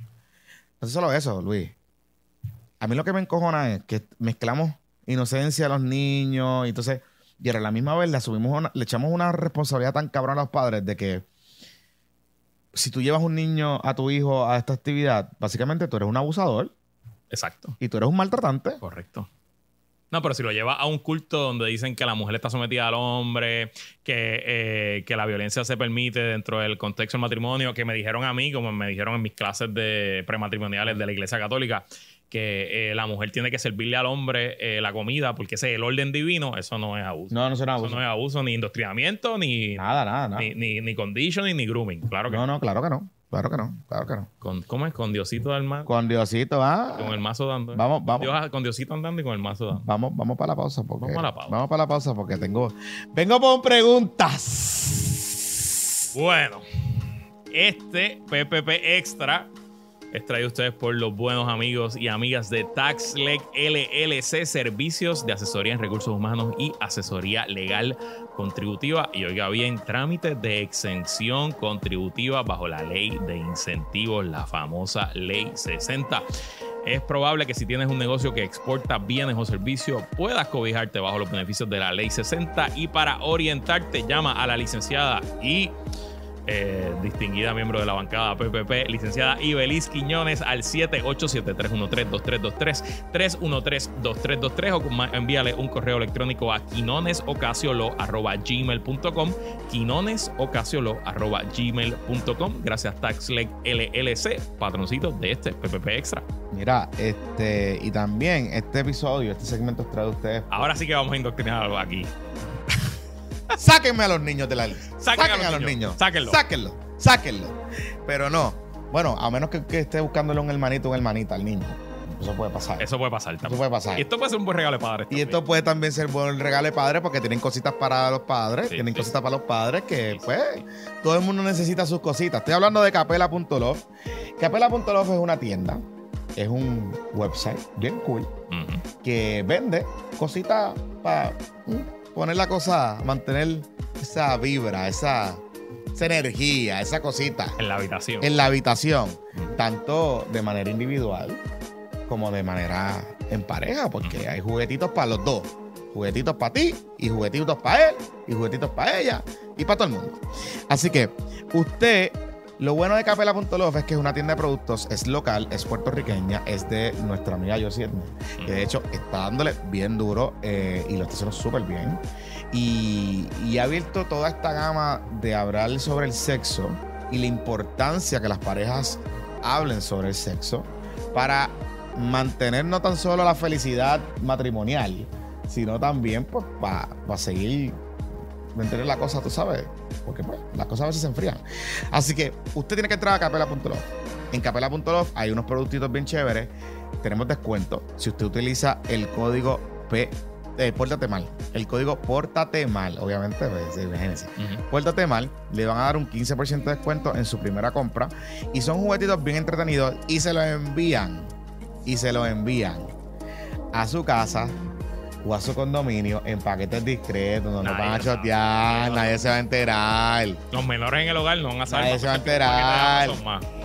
No es solo eso, Luis a mí lo que me encojona es que mezclamos inocencia a los niños y entonces, y a la misma vez le, subimos le echamos una responsabilidad tan cabrón a los padres de que si tú llevas un niño a tu hijo a esta actividad, básicamente tú eres un abusador. Exacto. Y tú eres un maltratante. Correcto. No, pero si lo lleva a un culto donde dicen que la mujer está sometida al hombre, que, eh, que la violencia se permite dentro del contexto del matrimonio, que me dijeron a mí, como me dijeron en mis clases de prematrimoniales de la Iglesia Católica, que eh, la mujer tiene que servirle al hombre eh, la comida porque ese es el orden divino, eso no es abuso. No, no es abuso. Eso no es abuso, ni indoctrinamiento, ni. Nada, nada, nada. Ni, ni, ni conditioning, ni grooming. Claro que no. No, no, claro que no. Claro que no, claro que no. Con, ¿Cómo es? Con Diosito del mar. Con Diosito, ah. Con el mazo dando. Vamos, vamos. con Diosito andando y con el mazo dando. Vamos, vamos para la pausa. Porque, vamos para la pausa. Vamos para la pausa porque tengo. Vengo con preguntas. Bueno. Este PPP Extra es traído ustedes por los buenos amigos y amigas de TaxLeg LLC, servicios de asesoría en recursos humanos y asesoría legal contributiva. Y oiga bien, trámites de exención contributiva bajo la ley de incentivos, la famosa ley 60. Es probable que si tienes un negocio que exporta bienes o servicios, puedas cobijarte bajo los beneficios de la ley 60. Y para orientarte, llama a la licenciada y eh, distinguida miembro de la bancada PPP, licenciada Ibeliz Quiñones, al 787-313-2323, 313-2323 o envíale un correo electrónico a quinonesocasiolo.gmail.com, quinonesocasiolo.gmail.com. Gracias TaxLeg LLC, patroncito de este PPP Extra. Mira, este, y también este episodio, este segmento es traído ustedes. Ahora sí que vamos a indoctrinar algo aquí. Sáquenme a los niños de la lista. Sáquenme a los, niños. Sáquenlo. Sáquenlo. Sáquenlo. Pero no. Bueno, a menos que, esté buscándole un hermanito o una hermanita al niño. Eso puede pasar. Eso puede pasar también. Eso puede pasar. Y esto puede ser un buen regalo de padre. Y esto puede también ser un buen regalo de padre porque tienen cositas para los padres. tienen cositas para los padres que, pues, todo el mundo necesita sus cositas. Estoy hablando de capela.love. Capela.love es una tienda. Es un website bien cool que vende cositas para poner la cosa, mantener esa vibra, esa, energía, esa cosita. En la habitación. En la habitación. Tanto de manera individual como de manera en pareja, porque hay juguetitos para los dos. Juguetitos para ti y juguetitos para él y juguetitos para ella y para todo el mundo. Así que usted lo bueno de Capela.love es que es una tienda de productos, es local, es puertorriqueña, es de nuestra amiga Josie que de hecho está dándole bien duro eh, y lo está haciendo súper bien. Y, ha abierto toda esta gama de hablar sobre el sexo y la importancia que las parejas hablen sobre el sexo para mantener no tan solo la felicidad matrimonial, sino también pues, para seguir mantener la cosa, tú sabes, porque pues, las cosas a veces se enfrían. Así que usted tiene que entrar a capela.love. En capela.love hay unos productitos bien chéveres. Tenemos descuento si usted utiliza el código P. Eh, pórtate mal. El código Pórtate mal, obviamente, pues, imagínense. Pórtate mal, le van a dar un 15% de descuento en su primera compra. Y son juguetitos bien entretenidos y se los envían. Y se los envían a su casa o a su condominio en paquetes discretos, donde no van a chotear, nadie se va a enterar. Los menores en el hogar no van a saber. Nadie se va a enterar.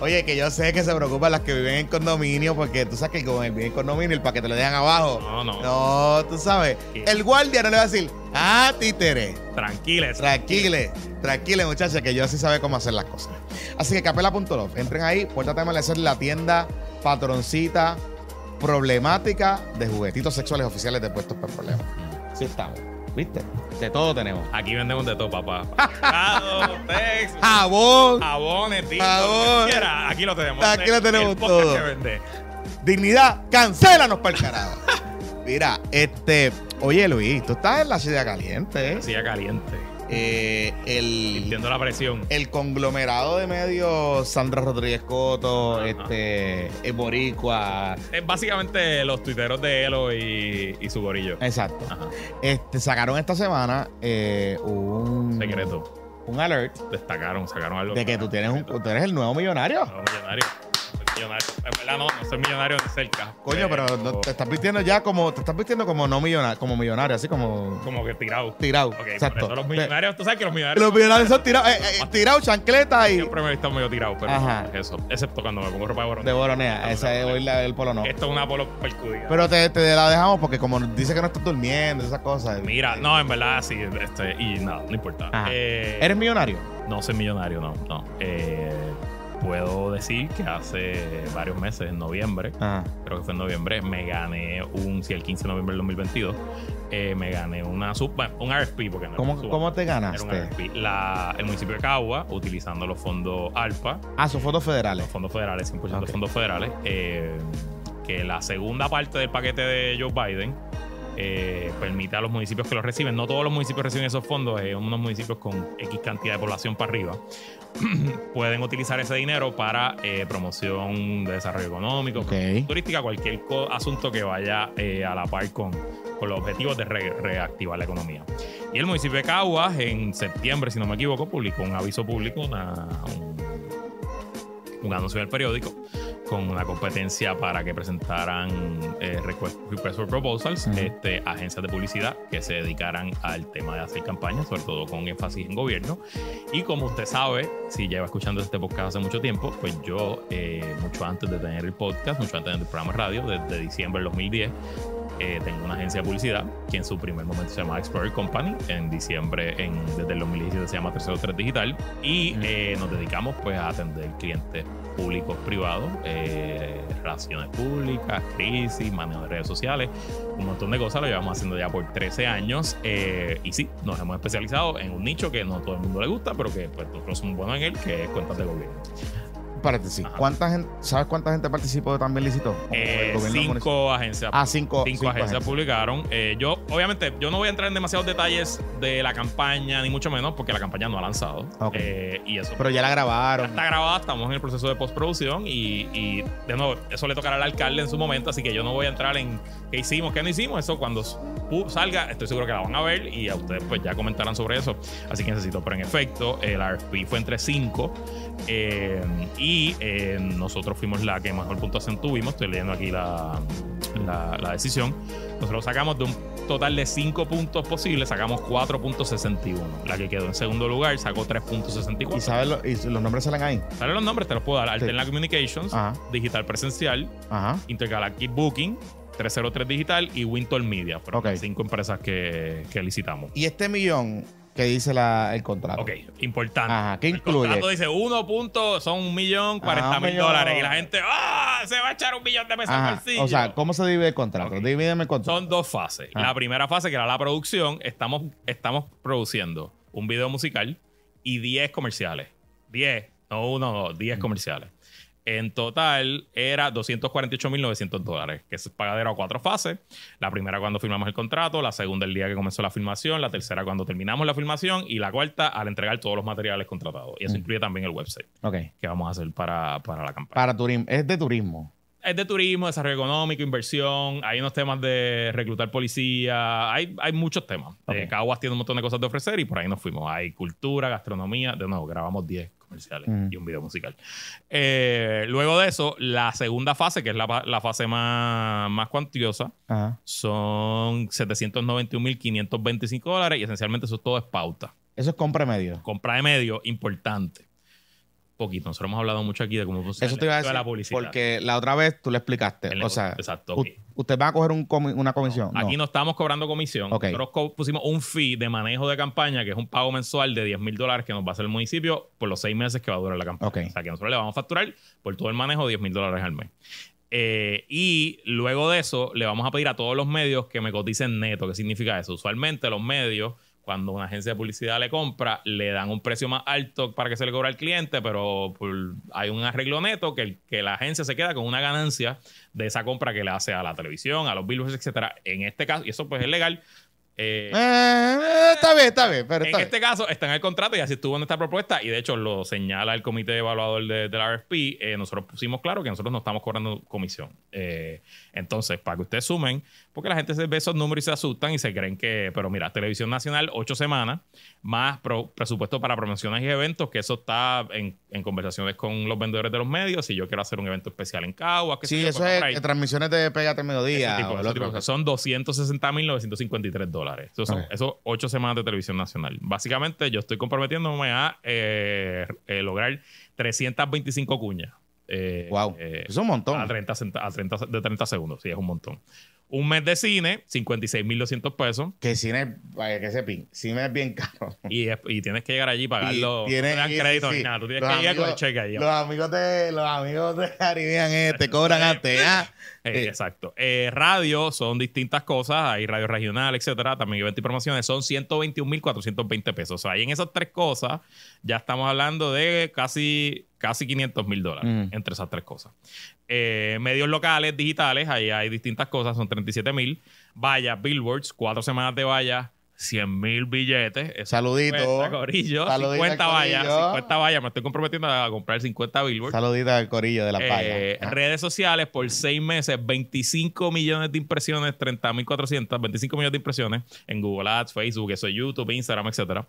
Oye, que yo sé que se preocupan las que viven en condominio, porque tú sabes que con el bien en condominio, el paquete lo dejan abajo. No, no. No, tú sabes. El guardia no le va a decir, ah, títere. Tranquiles. Tranquile, tranquile, muchachas, que yo sí sabe cómo hacer las cosas. Así que capela.love, entren ahí, puerta de ser la tienda patroncita problemática de juguetitos sexuales oficiales de puestos por problemas. Sí estamos. ¿Viste? De todo tenemos. Aquí vendemos de todo, papá. [LAUGHS] jabón. Jabones, tío. Jabón. Aquí lo tenemos. Aquí lo tenemos todo. Dignidad, cancélanos para el carajo. Mira, este. Oye, Luis, tú estás en la ciudad caliente. ¿eh? Silla caliente. Eh, el, Sintiendo la presión. el conglomerado de medios, Sandra Rodríguez Coto, este, eh, Boricua. Es básicamente los tuiteros de Elo y, y su gorillo. Exacto. Ajá. Este, sacaron esta semana eh, un Secreto. un alert Destacaron, sacaron algo. de que tú tienes un, tú eres el nuevo millonario. No, millonario. Millonario. En verdad no, no soy millonario ni cerca. Coño, pero no- te estás vistiendo ya como te estás vistiendo como no millonario, como millonario, así como Como que tirado. tirado. Ok, Exacto. por eso los millonarios, tú sabes que los millonarios Los millonarios son tirados, eh, eh, tirados, chancleta y siempre me he visto medio tirado, pero Ajá. es eso. Excepto cuando me pongo ropa de borón. de boronea. Ese es hoy el polo no. Esto es una polo percudida. Pero te, te la dejamos porque como dice que no estás durmiendo, esas cosas. Mira, no, en verdad sí, este, y nada, no importa. Eh, ¿Eres millonario? No soy millonario, no, no. Eh, puedo decir que hace varios meses, en noviembre, Ajá. creo que fue en noviembre, me gané un, sí, el 15 de noviembre del 2022, eh, me gané una sub, un RFP, porque no ¿Cómo, ¿Cómo te Era un ganaste? RFP. La- el municipio de Cagua, utilizando los fondos ALPA, Ah, son fotos federales. los fondos federales, 100% Ok. fondos federales, eh, que la segunda parte del paquete de Joe Biden eh, permite a los municipios que los reciben, no todos los municipios reciben esos fondos, eh, unos municipios con X cantidad de población para arriba, [CLEARS THROAT] pueden utilizar ese dinero para eh, promoción de desarrollo económico, turística, cualquier asunto que vaya eh, a la par con, con los objetivos de re- reactivar la economía. Y el municipio de Caguas, en septiembre, si no me equivoco, publicó un aviso público, una- un, un anuncio en el periódico, con una competencia para que presentaran eh, request, request for proposals, Ujú. este, agencias de publicidad que se dedicaran al tema de hacer campañas, sobre todo con énfasis en gobierno. Y como usted sabe, si lleva escuchando este podcast hace mucho tiempo, pues yo, eh, mucho antes de tener el podcast, mucho antes de tener el programa de radio, desde diciembre del 2010, eh, tengo una agencia de publicidad que en su primer momento se llama Explorer Company. En diciembre, en, desde el 2017, se llama 303 Digital. Y Mm. eh, nos dedicamos pues a atender clientes públicos, privados, eh, relaciones públicas, crisis, manejo de redes sociales, un montón de cosas. Lo llevamos haciendo ya por 13 años. y sí, nos hemos especializado en un nicho que no a todo el mundo le gusta, pero que pues, nosotros somos buenos en él, que es cuentas de gobierno. Paréntesis. Ajá. ¿Cuánta gente, ¿Sabes cuánta gente participó también licitó? Eh, cinco agencias Ah, cinco, cinco, agencias publicaron. Eh, yo, obviamente, yo no voy a entrar en demasiados detalles de la campaña, ni mucho menos, porque la campaña no ha lanzado. Ok. Eh, y eso Pero ya la ya grabaron. está grabada, estamos en el proceso de postproducción y, y, de nuevo, eso le tocará al alcalde en su momento, así que yo no voy a entrar en qué hicimos, qué no hicimos. Eso cuando salga, estoy seguro que la van a ver y a ustedes pues ya comentarán sobre eso. Así que necesito, pero en efecto, el RFP fue entre cinco eh, y eh, nosotros fuimos la que mejor puntuación tuvimos. Estoy leyendo aquí la, la, la decisión. Nosotros sacamos de un total de 5 puntos posibles, sacamos 4.61. La que quedó en segundo lugar sacó 3.64. ¿Y sabes lo- y los nombres salen ahí? Salen los nombres, te los puedo dar. Alterna Communications, Ajá. Digital Presencial, Ajá. Intergalactic Booking, 303 Digital y Winton Media. Fueron Ok. las cinco empresas que, que licitamos. Y este millón que dice la, el contrato. Ok, importante. Ajá, ¿qué El incluye? contrato dice 1 punto, son un millón, 40 Ah, un mil millón. dólares. Y la gente, ¡ah! Se va a echar un millón de pesos al bolsillo. O sea, ¿cómo se divide el contrato? Ok. Divídeme el contrato. Son dos fases. La primera fase, que era la producción, estamos, estamos produciendo un video musical y 10 comerciales. 10, no uno, no, 10 comerciales. En total era 248.900 dólares, que es pagadero a cuatro fases. La primera cuando firmamos el contrato, la segunda el día que comenzó la filmación, la tercera cuando terminamos la filmación y la cuarta al entregar todos los materiales contratados. Y eso Mm. incluye también el website que vamos a hacer para, para la campaña. Para turismo. Es de turismo. Es de turismo, desarrollo económico, inversión. Hay unos temas de reclutar policía. Hay, hay muchos temas. Eh, Caguas tiene un montón de cosas de ofrecer y por ahí nos fuimos. Hay cultura, gastronomía. De nuevo, grabamos 10 comerciales y un video musical. Eh, luego de eso, la segunda fase, que es la, la fase más, más cuantiosa, Ajá. son 791.525 dólares y esencialmente eso todo es pauta. Eso es compra medio. Compra de medio, importante. Poquito. Nosotros hemos hablado mucho aquí de cómo funciona Eso te iba a esto de decir. la publicidad. Porque la otra vez tú le explicaste. El o sea, Exacto, u- ok. usted va a coger un comi- una comisión. No. Aquí no estamos cobrando comisión. Nosotros co- pusimos un fee de manejo de campaña, que es un pago mensual de 10 mil dólares que nos va a hacer el municipio por los seis meses que va a durar la campaña. O sea que nosotros le vamos a facturar por todo el manejo 10 mil dólares al mes. Eh, y luego de eso, le vamos a pedir a todos los medios que me coticen neto. ¿Qué significa eso? Usualmente los medios, cuando una agencia de publicidad le compra, le dan un precio más alto para que se le cobre al cliente, pero hay un arreglo neto que, que la agencia se queda con una ganancia de esa compra que le hace a la televisión, a los billboards, etcétera. En este caso, y eso pues es legal, eh, eh, está bien, está bien. Pero en este caso está en el contrato y así estuvo en esta propuesta y de hecho lo señala el comité evaluador de, del RFP. Eh, nosotros pusimos claro que nosotros no estamos cobrando comisión. entonces, para que ustedes sumen, porque la gente se ve esos números y se asustan y se creen que, pero mira, Televisión Nacional, ocho semanas, más presupuesto para promociones y eventos, que eso está en, conversaciones con los vendedores de los medios. Si yo quiero hacer un evento especial en Caguas, que Sí, eso es transmisiones de Pégate Mediodía. son 260.953 dólares. Eso son esos ocho semanas de Televisión Nacional. Básicamente, yo estoy comprometiéndome a eh, eh, lograr 325 cuñas. wow, eh, es un montón. A 30, a 30, de 30 segundos, sí, es un montón. Un mes de cine, 56.200 pesos. Que cine, vaya que pin, cine es bien caro. Y, y tienes que llegar allí y pagarlo. Y no te dan crédito ni nada. Tú tienes que llegar con el cheque allí. Los amigos de, los [LAUGHS] amigos de Caribbean eh, te cobran antes. ¿ah? Eh, exacto. Eh, radio son distintas cosas. Hay radio regional, etcétera. También eventos y promociones. Son 121.420 pesos. O sea, ahí en esas tres cosas ya estamos hablando de casi, casi 500 mil dólares mm. entre esas tres cosas. Eh, medios locales, digitales, ahí hay distintas cosas. Son 37 mil. Vallas, billboards, cuatro semanas de vallas 100 mil billetes. Saludito. Corillo, 50 vallas. 50 vallas. Me estoy comprometiendo a comprar 50 billboards. Saludito al corillo de la eh, Redes sociales por 6 meses, 25 millones de impresiones, 30.400, 25 millones de impresiones en Google Ads, Facebook, eso YouTube, Instagram, etcétera.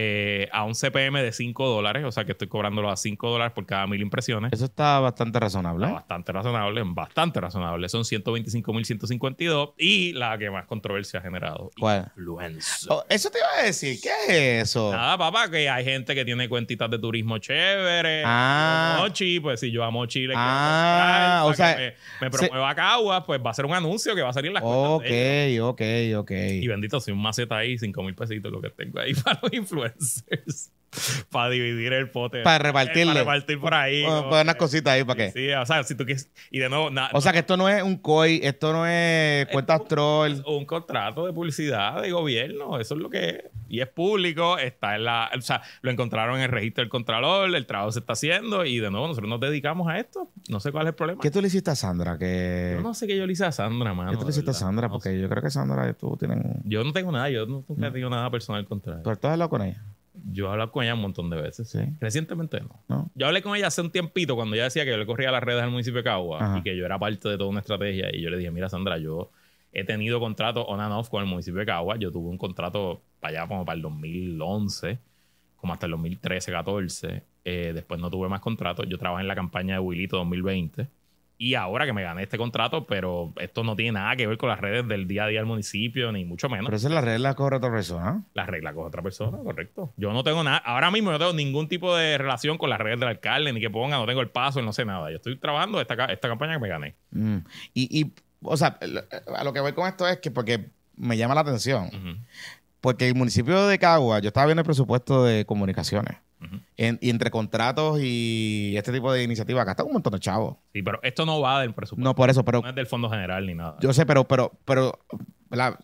Eh, a un CPM de 5 dólares, o sea que estoy cobrándolo a 5 dólares por cada mil impresiones. Eso está bastante razonable. bastante razonable, bastante razonable. Son 125.152 y la que más controversia ha generado. ¿Cuál? Oh, eso te iba a decir. ¿Qué es eso? Nada, papá, que hay gente que tiene cuentitas de turismo chévere. Ah. Mochi, pues si yo a Mochi le ah, o sea, me, me promueva a Caguas, pues va a ser un anuncio que va a salir en las Ok, ok, ok. Y bendito, soy un maceta ahí, 5 mil pesitos lo que tengo ahí [LAUGHS] para los influencers. was. There's [LAUGHS] para dividir el pote. Para repartirle. Para repartir por ahí. Para unas cositas ahí, ¿para qué? Sí, o sea, si tú quieres. Y de nuevo, O sea, que esto no es un COI, esto no es cuentas troll. Un contrato de publicidad de gobierno, eso es lo que es. Y es público, está en la. O sea, lo encontraron en el registro del Contralor, el trabajo se está haciendo y de nuevo, nosotros nos dedicamos a esto. No sé cuál es el problema. ¿Qué tú le hiciste a Sandra? Que... Yo no sé qué yo le hice a Sandra, mano. ¿Qué tú le hiciste a Sandra? Porque yo creo que Sandra, tú tienes. Yo no tengo nada, yo nunca tengo nada personal contra ella. ¿Tú has hablado con ella? Yo he hablado con ella un montón de veces. Sí. Recientemente no. Yo hablé con ella hace un tiempito cuando ella decía que yo le corría las redes al municipio de Cagua y que yo era parte de toda una estrategia. Y yo le dije, mira, Sandra, yo he tenido contratos on and off con el municipio de Cagua. Yo tuve un contrato para allá como para el 2011, como hasta el 2013, 14. Eh, después no tuve más contratos. Yo trabajé en la campaña de Wilito 2020 y ahora que me gané este contrato, pero esto no tiene nada que ver con las redes del día a día del municipio, ni mucho menos. Pero esa es la regla con otra persona. La regla con otra persona, correcto. Yo no tengo nada, ahora mismo no tengo ningún tipo de relación con las redes del alcalde, ni que ponga, no tengo el paso, no sé nada. Yo estoy trabajando esta, esta campaña que me gané. Mm. Y, y, o sea, a lo que voy con esto es que porque me llama la atención. Porque el municipio de Cagua, yo estaba viendo el presupuesto de comunicaciones y entre contratos y este tipo de iniciativas, está un montón de chavos. Sí, pero esto no va del presupuesto. No, por eso, pero. No es del Fondo General ni nada. Yo sé, pero, pero, pero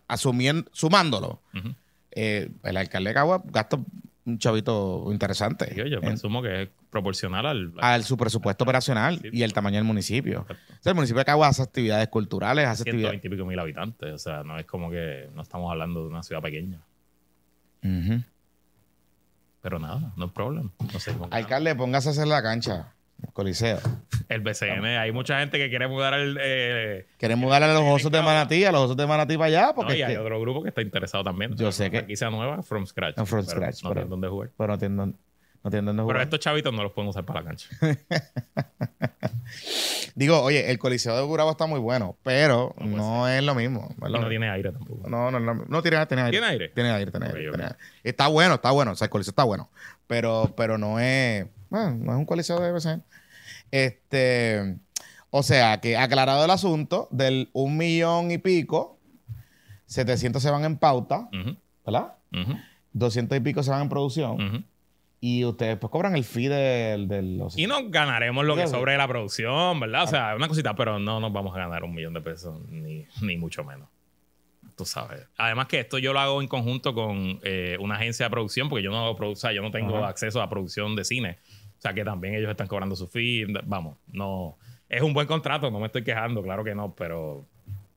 asumiendo, sumándolo, eh, el alcalde de Cagua gasta un chavito interesante. yo, presumo que es proporcional al, al su presupuesto operacional y el tamaño del municipio. el municipio de Cagua hace actividades culturales, hace actividades. y pico mil habitantes. O sea, no es como que no estamos hablando de una ciudad pequeña. Pero nada, no problema. No Alcalde, póngase a hacer la cancha. Coliseo. El BCN, hay mucha gente que quiere mudar al. Eh, quiere mudar a los osos de Manatí, a los osos de Manatí para allá. Porque y hay otro grupo que está interesado también. Yo sé que. Aquí sea nueva, From Scratch. from Scratch. No tienen dónde jugar. Pero no tienen, no tienen. Pero estos chavitos no los pueden usar para la cancha. [LAUGHS] Digo, oye, el Coliseo de Gurabo está muy bueno, pero no, es lo mismo. no tiene aire tampoco. No, no, no, no tiene, tiene, aire. ¿Tiene aire? Tiene aire, tiene aire. Está bueno, está bueno. O sea, el Coliseo está bueno. Pero, pero no es. Bueno, no es un Coliseo de BCN. Este. O sea, que aclarado el asunto, del un millón y pico, 700 se van en pauta, ¿verdad? 200 y pico se van en producción y ustedes pues cobran el fee del... los... Y nos ganaremos lo que sobre la producción, ¿verdad? O sea, una cosita, pero no nos vamos a ganar un millón de pesos, ni, ni mucho menos. tú sabes. Además que esto yo lo hago en conjunto con eh, una agencia de producción, porque yo no hago o sea, yo no tengo acceso a producción de cine. O sea que también ellos están cobrando su fee. Vamos, no. Es un buen contrato, no me estoy quejando, claro que no, pero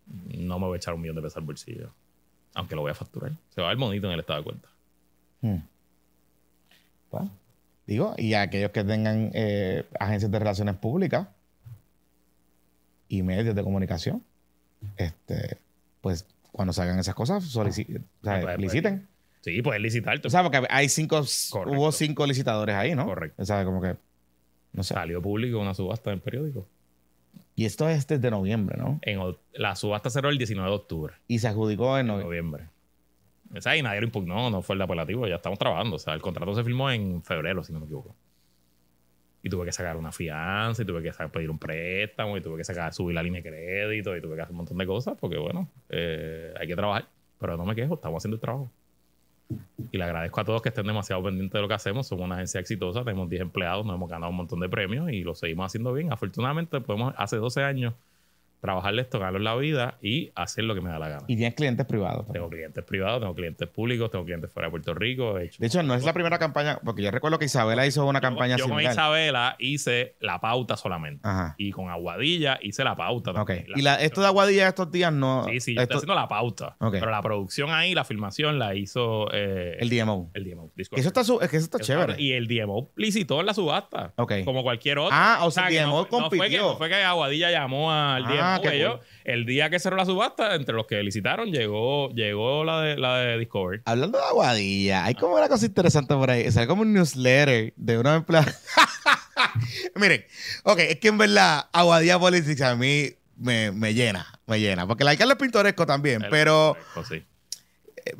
no me voy a echar un millón de pesos al bolsillo. Aunque lo voy a facturar. Se va a ver bonito en el estado de cuenta. Hmm. Digo, y aquellos que tengan eh, agencias de relaciones públicas y medios de comunicación, este, pues cuando salgan esas cosas, soliciten, ah, pues, liciten. Sí, puedes licitar. O sea, porque hay cinco, hubo cinco licitadores ahí, ¿no? Correcto. O sea, como que, no sé. Salió público una subasta en el periódico. Y esto es desde noviembre, ¿no? En, la subasta cerró el 19 de octubre. Y se adjudicó en noviembre. O sea, y nadie lo impugnó, no fue el apelativo, ya estamos trabajando. O sea, el contrato se firmó en febrero, si no me equivoco. Y tuve que sacar una fianza, y tuve que pedir un préstamo, y tuve que sacar, subir la línea de crédito, y tuve que hacer un montón de cosas, porque bueno, eh, hay que trabajar. Pero no me quejo, estamos haciendo el trabajo. Y le agradezco a todos que estén demasiado pendientes de lo que hacemos. Somos una agencia exitosa, tenemos 10 empleados, nos hemos ganado un montón de premios y lo seguimos haciendo bien. Afortunadamente, podemos, hace 12 años trabajarle esto, ganarlo en la vida y hacer lo que me da la gana. ¿Y tienes clientes privados? Tengo clientes privados, tengo clientes públicos, tengo clientes fuera de Puerto Rico. De hecho, no es la primera campaña, porque yo recuerdo que Isabela hizo una campaña yo, Yo con Isabela hice la pauta solamente. Y con Aguadilla hice la pauta también. ¿Y la, esto de Aguadilla estos días no...? Sí, sí, yo estoy haciendo la pauta. Pero la producción ahí, la filmación la hizo... Eh, el DMO. El DMO. eso está, es que eso está chévere. Y el DMO licitó en la subasta. Como cualquier otro. Ah, o sea, el DMO compitió. No fue, que, Aguadilla llamó al ah, DMO. Ellos, el día que cerró la subasta, entre los que licitaron, llegó, llegó la de, la de Discovery. Hablando de Aguadilla, hay como una cosa interesante por ahí. O como un newsletter de una empleada. [LAUGHS] Miren, ok, es que en verdad Aguadilla Politics a mí me, me llena, me llena. Porque la alcalde es pintoresco también, pero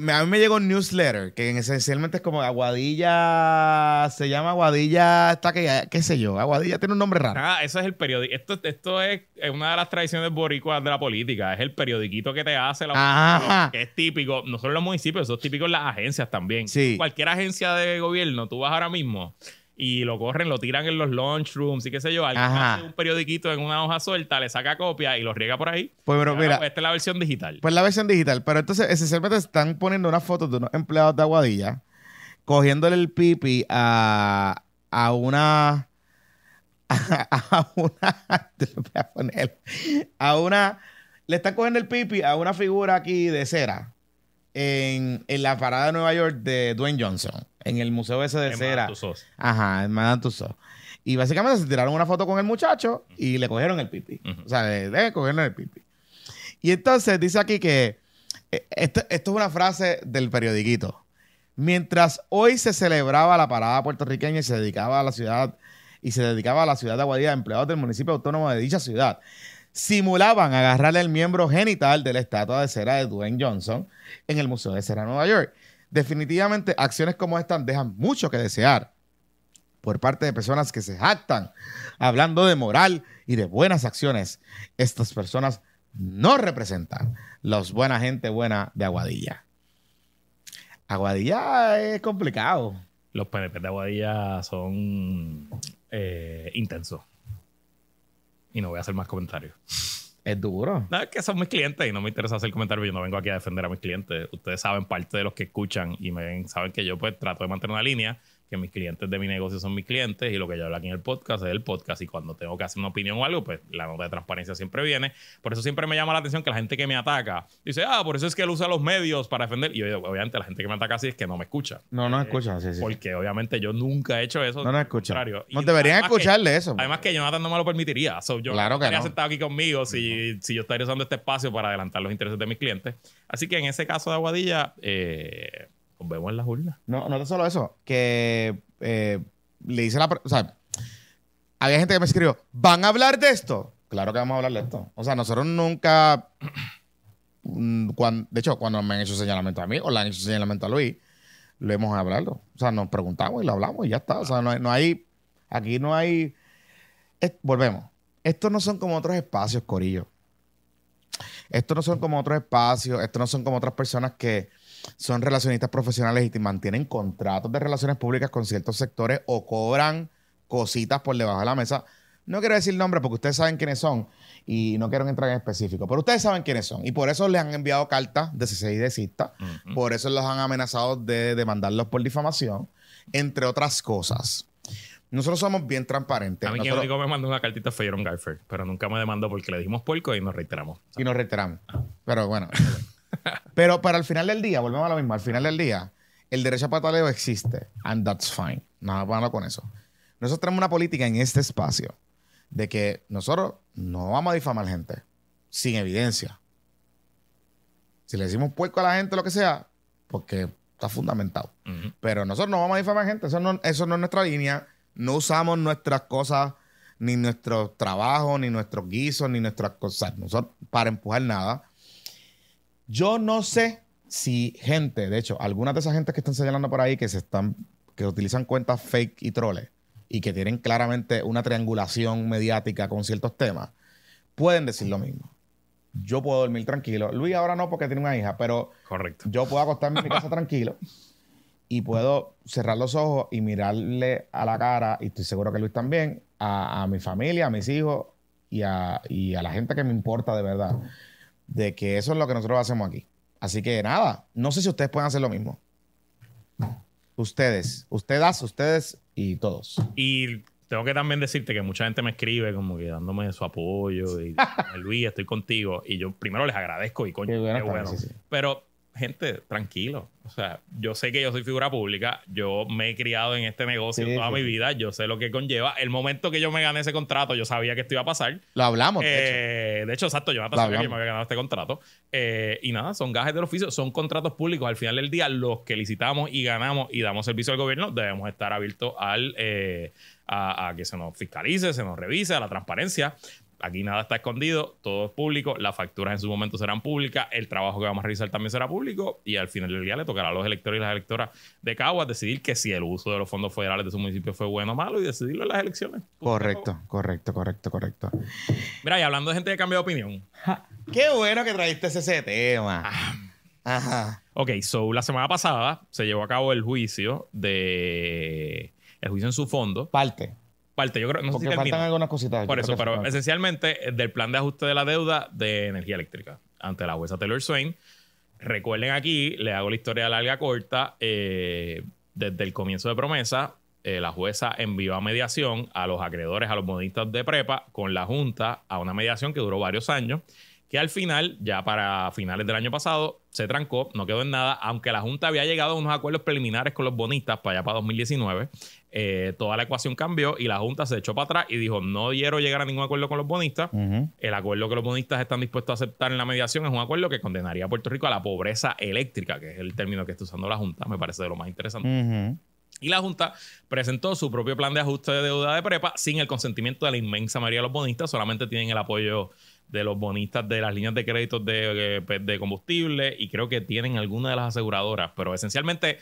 a mí me llegó un newsletter que esencialmente es como Aguadilla, se llama Aguadilla, está que, qué sé yo, Aguadilla tiene un nombre raro. Ah, eso es el periódico. Esto, esto es una de las tradiciones boricuas de la política, es el periodiquito que te hace la que es típico, no solo en los municipios, eso es típico en las agencias también. Sí. Cualquier agencia de gobierno, tú vas ahora mismo y lo corren, lo tiran en los lunchrooms y qué sé yo. Alguien hace un periodiquito en una hoja suelta, le saca copia y lo riega por ahí. Pues, pero mira. esta es la versión digital. Pues la versión digital. Pero entonces, esencialmente están poniendo unas fotos de unos empleados de Aguadilla cogiéndole el pipi a, a una. [LAUGHS] A, una. [LAUGHS] voy a poner. A una. Le están cogiendo el pipi a una figura aquí de cera en, en la parada de Nueva York de Dwayne Johnson en el museo ese de cera. Ajá, en Madame Tussauds. Y básicamente se tiraron una foto con el muchacho y le cogieron el pipi. O sea, le, cogieron el pipi. Y entonces dice aquí que eh, esto, esto, es una frase del periodiquito. Mientras hoy se celebraba la parada puertorriqueña y se dedicaba a la ciudad y se dedicaba a la ciudad de Aguadilla, empleados del municipio autónomo de dicha ciudad simulaban agarrarle el miembro genital de la estatua de cera de Dwayne Johnson en el Museo de Cera de Nueva York. Definitivamente, acciones como estas dejan mucho que desear por parte de personas que se jactan hablando de moral y de buenas acciones. Estas personas no representan los buena gente buena de Aguadilla. Aguadilla es complicado. Los PNP de Aguadilla son eh, intensos. Y no voy a hacer más comentarios. Es duro. No, es que son mis clientes y no me interesa hacer comentarios. Yo no vengo aquí a defender a mis clientes. Ustedes saben, parte de los que escuchan y me ven, saben que yo pues trato de mantener una línea que mis clientes de mi negocio son mis clientes y lo que yo hablo aquí en el podcast es el podcast y cuando tengo que hacer una opinión o algo, pues la nota de transparencia siempre viene. Por eso siempre me llama la atención que la gente que me ataca dice, ah, por eso es que él usa los medios para defender. Y obviamente la gente que me ataca así es que no me escucha. No, no escucha, sí, sí. Porque obviamente yo nunca he hecho eso. No, no escucha. No deberían escucharle eso. Además que Jonathan no me lo permitiría. yo claro que no. sentado aquí conmigo si, si yo estaría usando este espacio para adelantar los intereses de mis clientes. Así que en ese caso de Aguadilla, eh, nos vemos en las urnas. No, no es solo eso, que eh, le dice la... O sea, había gente que me escribió, ¿van a hablar de esto? Claro que vamos a hablar de esto. O sea, nosotros nunca... Mm, de hecho, cuando me han hecho señalamiento a mí o le han hecho señalamiento a Luis, lo hemos hablado. O sea, nos preguntamos y lo hablamos y ya está. O sea, no. No hay aquí no hay... volvemos. Estos no son como otros espacios, Corillo. Estos no son como otros espacios. Estos no son como otras personas que son relacionistas profesionales y mantienen contratos de relaciones públicas con ciertos sectores o cobran cositas por debajo de la mesa No quiero decir nombre porque ustedes saben quiénes son y no quiero entrar en específico, pero ustedes saben quiénes son y por eso les han enviado cartas de CCI de cista, por eso los han amenazado de demandarlos por difamación, entre otras cosas. Nosotros somos bien transparentes. A mí Nosotros... único me mandó una cartita fue Aaron Garfer, pero nunca me demandó porque le dijimos puerco y nos reiteramos. Y nos reiteramos. Pero bueno. [LAUGHS] pero para el final del día, volvemos a lo mismo, al final del día, el derecho a pataleo existe. And that's fine. Nada malo con eso. Nosotros tenemos una política en este espacio de que nosotros no vamos a difamar gente sin evidencia. Si le decimos puerco a la gente, lo que sea, porque está fundamentado. Pero nosotros no vamos a difamar gente. Eso no, eso no es nuestra línea. No usamos nuestras cosas, ni nuestro trabajo, ni nuestros guisos, ni nuestras cosas. Nosotros para empujar nada. Yo no sé si gente, de hecho, algunas de esas gentes que están señalando por ahí que se están, que utilizan cuentas fake y troles y que tienen claramente una triangulación mediática con ciertos temas, pueden decir lo mismo. Yo puedo dormir tranquilo. Luis ahora no porque tiene una hija, pero Correcto. yo puedo acostarme en mi casa tranquilo y puedo cerrar los ojos y mirarle a la cara, y estoy seguro que Luis también, a, mi familia, a mis hijos y a, y a la gente que me importa de verdad, de que eso es lo que nosotros hacemos aquí. Así que nada, no sé si ustedes pueden hacer lo mismo. Ustedes, ustedes, ustedes y todos. Y tengo que también decirte que mucha gente me escribe como que dándome su apoyo y [LAUGHS] Luis, estoy contigo. Y yo primero les agradezco y coño, qué bueno. Pero gente, tranquilo. O sea, yo sé que yo soy figura pública, yo me he criado en este negocio toda mi vida, yo sé lo que conlleva. El momento que yo me gané ese contrato, yo sabía que esto iba a pasar. Lo hablamos. de, hecho. Eh, de hecho, exacto, yo me había ganado este contrato. Eh, y nada, son gajes del oficio, son contratos públicos. Al final del día, los que licitamos y ganamos y damos servicio al gobierno, debemos estar abiertos al, eh, a, a, que se nos fiscalice, se nos revise, a la transparencia. Aquí nada está escondido, todo es público, las facturas en su momento serán públicas, el trabajo que vamos a realizar también será público y al final del día le tocará a los electores y las electoras de Caguas decidir que si el uso de los fondos federales de su municipio fue bueno o malo y decidirlo en las elecciones. Correcto, correcto, correcto, correcto. Mira, y hablando de gente que cambiado de opinión. Qué bueno que trajiste ese tema. Ah. Ajá. Ok, so la semana pasada se llevó a cabo el juicio de... El juicio en su fondo. Parte parte. Yo creo no Porque faltan algunas cositas. Por eso, pero esencialmente eh, del plan de ajuste de la deuda de energía eléctrica ante la jueza Taylor Swain. Recuerden aquí, le hago la historia larga corta. Eh, desde el comienzo de promesa, eh, la jueza envió a mediación a los acreedores, a los bonistas de prepa, con la Junta a una mediación que duró varios años que al final, ya para finales del año pasado, se trancó, no quedó en nada, aunque la Junta había llegado a unos acuerdos preliminares con los bonistas para allá para 2019, eh, toda la ecuación cambió y la Junta se echó para atrás y dijo, no quiero llegar a ningún acuerdo con los bonistas, el acuerdo que los bonistas están dispuestos a aceptar en la mediación es un acuerdo que condenaría a Puerto Rico a la pobreza eléctrica, que es el término que está usando la Junta, me parece de lo más interesante. Y la Junta presentó su propio plan de ajuste de deuda de prepa sin el consentimiento de la inmensa mayoría de los bonistas, solamente tienen el apoyo de los bonistas de las líneas de créditos de, de, combustible y creo que tienen alguna de las aseguradoras, pero esencialmente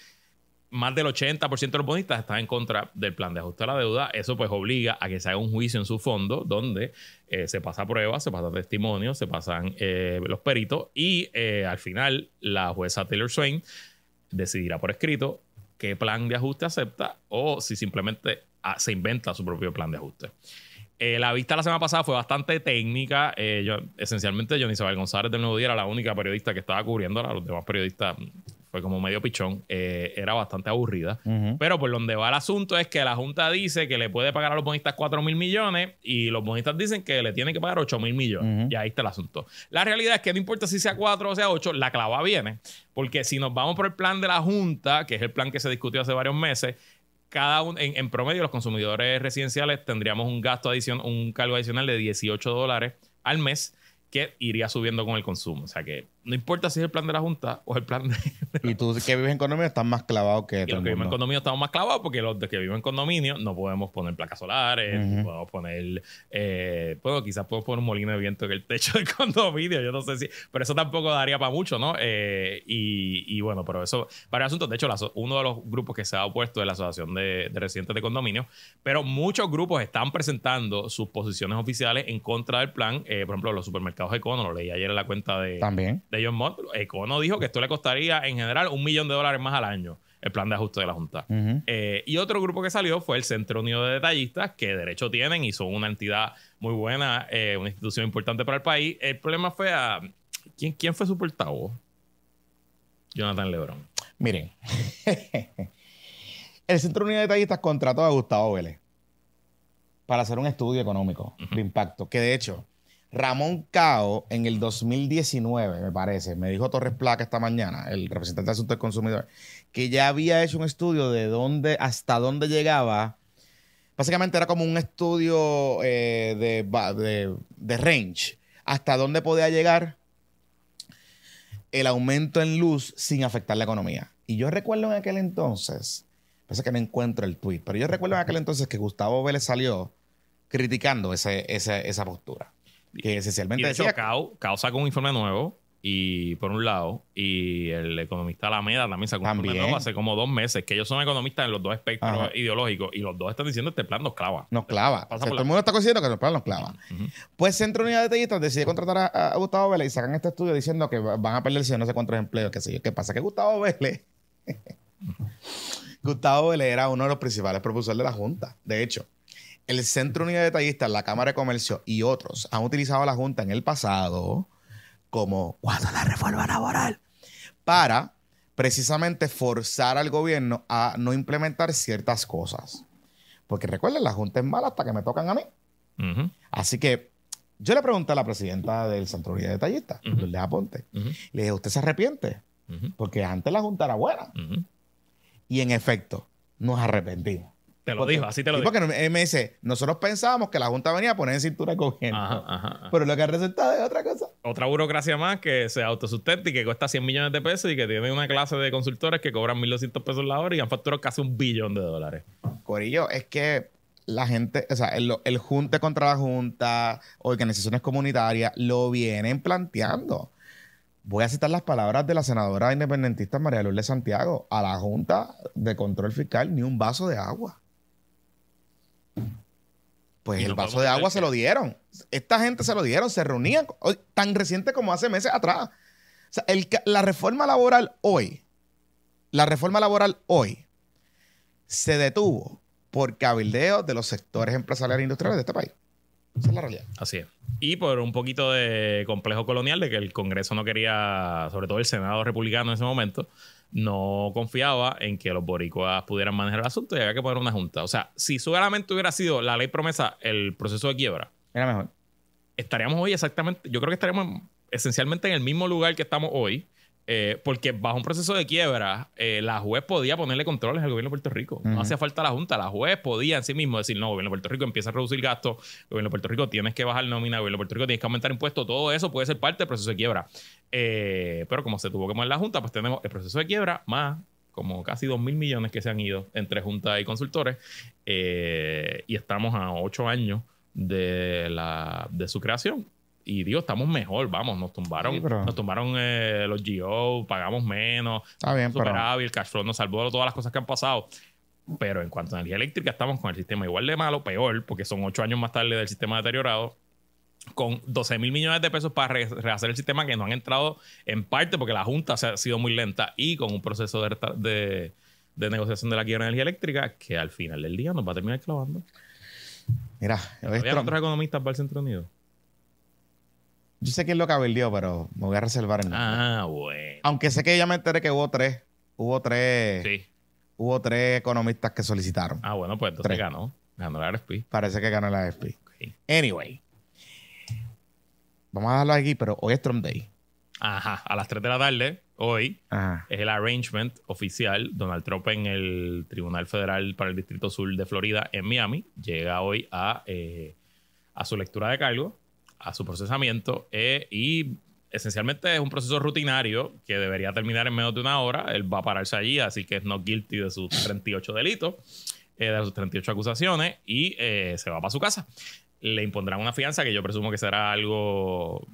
más del 80% de los bonistas están en contra del plan de ajuste a la deuda. Eso pues obliga a que se haga un juicio en su fondo donde eh, se pasa pruebas, se pasa testimonios, se pasan eh, los peritos y eh, al final la jueza Taylor Swain decidirá por escrito qué plan de ajuste acepta o si simplemente ah, se inventa su propio plan de ajuste. La vista la semana pasada fue bastante técnica. Eh, yo, esencialmente, Johnny Isabel González del Nuevo Día era la única periodista que estaba cubriendo. Los demás periodistas fue como medio pichón. Eh, era bastante aburrida. Pero por donde va el asunto es que la Junta dice que le puede pagar a los bonistas 4 mil millones y los bonistas dicen que le tienen que pagar 8 mil millones. Y ahí está el asunto. La realidad es que no importa si sea 4 o sea 8, la clava viene. Porque si nos vamos por el plan de la Junta, que es el plan que se discutió hace varios meses, cada uno, en, promedio, los consumidores residenciales tendríamos un gasto adicional, un cargo adicional de 18 dólares al mes que iría subiendo con el consumo. O sea que no importa si es el plan de la Junta o el plan de... y tú que vives en condominio estás más clavado que... Y los que viven en condominio estamos más clavados porque los que viven en condominio no podemos poner placas solares, no podemos poner... Eh, bueno, quizás podemos poner un molino de viento en el techo del [LAUGHS] condominio, yo no sé si... Pero eso tampoco daría para mucho, ¿no? Eh, y, bueno, pero eso... Para asuntos, de hecho, uno de los grupos que se ha opuesto es la Asociación de, Residentes de Condominio, pero muchos grupos están presentando sus posiciones oficiales en contra del plan. Eh, por ejemplo, los supermercados Econo, lo leí ayer en la cuenta de... También de John Mott, Econo dijo que esto le costaría en general un millón de dólares más al año. el plan de ajuste de la Junta. Eh, y otro grupo que salió fue el Centro Unido de Detallistas, que derecho tienen y son una entidad muy buena, eh, una institución importante para el país. El problema fue a... ¿Quién, quién fue su portavoz? Jonathan Lebron. Miren, [LAUGHS] el Centro Unido de Detallistas contrató a Gustavo Vélez para hacer un estudio económico de impacto, que de hecho Ramón Cao en el 2019, me parece, me dijo Torres Placa esta mañana, el representante de Asuntos del Consumidor, que ya había hecho un estudio de dónde, hasta dónde llegaba. Básicamente era como un estudio eh, de, range, hasta dónde podía llegar el aumento en luz sin afectar la economía. Y yo recuerdo en aquel entonces, pasa que no encuentro el tweet, pero yo recuerdo en aquel entonces que Gustavo Vélez salió criticando esa postura. Que esencialmente y de hecho, Cao, sacó un informe nuevo y por un lado, y el economista Alameda también sacó un informe nuevo hace como dos meses, que ellos son economistas en los dos espectros ideológicos y los dos están diciendo este plan nos clava. Nos clava. todo el mundo está diciendo que el plan nos clava. Pues Centro Unidad de Tellistas decide contratar a, Gustavo Vélez y sacan este estudio diciendo que van a perderse no sé cuántos empleos, qué sé yo. ¿Qué pasa? Que Gustavo Vélez... [LAUGHS] Gustavo Vélez era uno de los principales propulsores de la Junta. De hecho, el Centro Unidad de Detallistas, la Cámara de Comercio y otros han utilizado a la Junta en el pasado como cuando la reforma laboral para precisamente forzar al gobierno a no implementar ciertas cosas. Porque recuerden, la Junta es mala hasta que me tocan a mí. Así que yo le pregunté a la presidenta del Centro Unidad de Detallistas, uh Aponte, le dije, ¿usted se arrepiente? Porque antes la Junta era buena. Y en efecto, nos arrepentimos. Te lo dijo, así te lo dijo. Porque él me dice, nosotros pensábamos que la Junta venía a poner en cintura el gobierno. Pero lo que ha resultado es otra cosa. Otra burocracia más que se autosustenta y que cuesta 100 millones de pesos y que tiene una clase de consultores que cobran 1.200 pesos la hora y han facturado casi un billón de dólares. Corillo, es que la gente, o sea, el, el Junte contra la Junta, organizaciones comunitarias, lo vienen planteando. Voy a citar las palabras de la senadora independentista María Lourdes Santiago. A la Junta de Control Fiscal ni un vaso de agua. Pues el vaso de agua se lo dieron. Esta gente se lo dieron, se reunían tan reciente como hace meses atrás. O sea, la reforma laboral hoy, la reforma laboral hoy se detuvo por cabildeo de los sectores empresariales e industriales de este país. Esa es la realidad. Así es. Y por un poquito de complejo colonial de que el Congreso no quería, sobre todo el Senado republicano en ese momento, no confiaba en que los boricuas pudieran manejar el asunto y había que poner una junta. O sea, si solamente hubiera sido la ley promesa el proceso de quiebra, era mejor. Estaríamos hoy exactamente, yo creo que estaríamos esencialmente en el mismo lugar que estamos hoy, eh, porque bajo un proceso de quiebra, eh, la juez podía ponerle controles al gobierno de Puerto Rico. No hacía falta la Junta. La juez podía en sí mismo decir, no, gobierno de Puerto Rico empieza a reducir gastos, gobierno de Puerto Rico tienes que bajar nómina, gobierno de Puerto Rico tienes que aumentar impuestos. Todo eso puede ser parte del proceso de quiebra. Eh, pero como se tuvo que mover la Junta, pues tenemos el proceso de quiebra más como casi 2 mil millones que se han ido entre Junta y consultores. y estamos a 8 años de, la, de su creación y digo, estamos mejor, vamos, nos tumbaron, nos tumbaron eh, los GO, pagamos menos, Está bien, superávit, el cash flow nos salvó todas las cosas que han pasado. Pero en cuanto a energía eléctrica, estamos con el sistema igual de malo, peor, porque son ocho años más tarde del sistema deteriorado, con 12 mil millones de pesos para rehacer el sistema que no han entrado en parte porque la Junta se ha sido muy lenta y con un proceso de, de, negociación de la quiebra de energía eléctrica que al final del día nos va a terminar clavando. Mira, ¿había otros economistas para el Centro Unido? Yo sé quién lo cabildió, pero me voy a reservar el Ah, bueno. Aunque sé que ya me enteré que hubo tres. Hubo tres. Sí. Hubo tres economistas que solicitaron. Ah, bueno, pues entonces ganó. Ganó la AFP. Parece que ganó la AFP. Anyway. Vamos a darlo aquí, pero hoy es Trump Day. Ajá. A las 3 de la tarde, hoy, es el arrangement oficial. Donald Trump en el Tribunal Federal para el Distrito Sur de Florida en Miami llega hoy a, eh, a su lectura de cargo a su procesamiento eh, y esencialmente es un proceso rutinario que debería terminar en menos de una hora. Él va a pararse allí, así que es no guilty de sus 38 delitos, eh, de sus 38 acusaciones y eh, se va para su casa. Le impondrán una fianza que yo presumo que será algo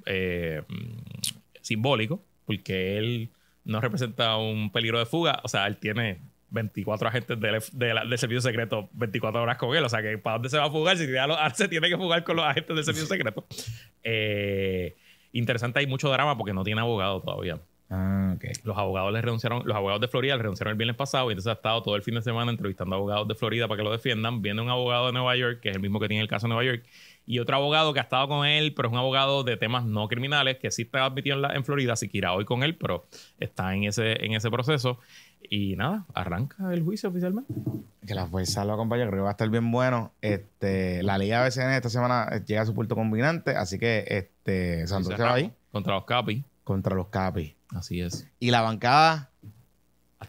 simbólico, porque él no representa un peligro de fuga. O sea, él tiene 24 agentes del, servicio secreto 24 horas con él. O sea, que ¿para dónde se va a fugar? Si [LAUGHS] se tiene que fugar con los agentes del servicio secreto. Eh, interesante, hay mucho drama porque no tiene abogado todavía. Ah. Los abogados le renunciaron, los abogados de Florida le renunciaron el viernes pasado y entonces ha estado todo el fin de semana entrevistando a abogados de Florida para que lo defiendan. Viene un abogado de Nueva York, que es el mismo que tiene el caso de Nueva York, y otro abogado que ha estado con él, pero es un abogado de temas no criminales, que sí está admitido en, en Florida, así que irá hoy con él, pero está en ese, en ese proceso. Y nada, arranca el juicio oficialmente. Que la fuerza lo acompañe, creo que va a estar bien bueno. Este, la Liga BCN esta semana llega a su punto combinante, así que este, Santos se va ahí. Contra los Capis. Contra los Capis. Así es. Y la bancada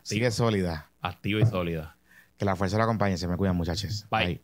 sigue sólida. Activa y sólida. Que la fuerza lo acompañe. Se me cuidan, muchachos. Bye.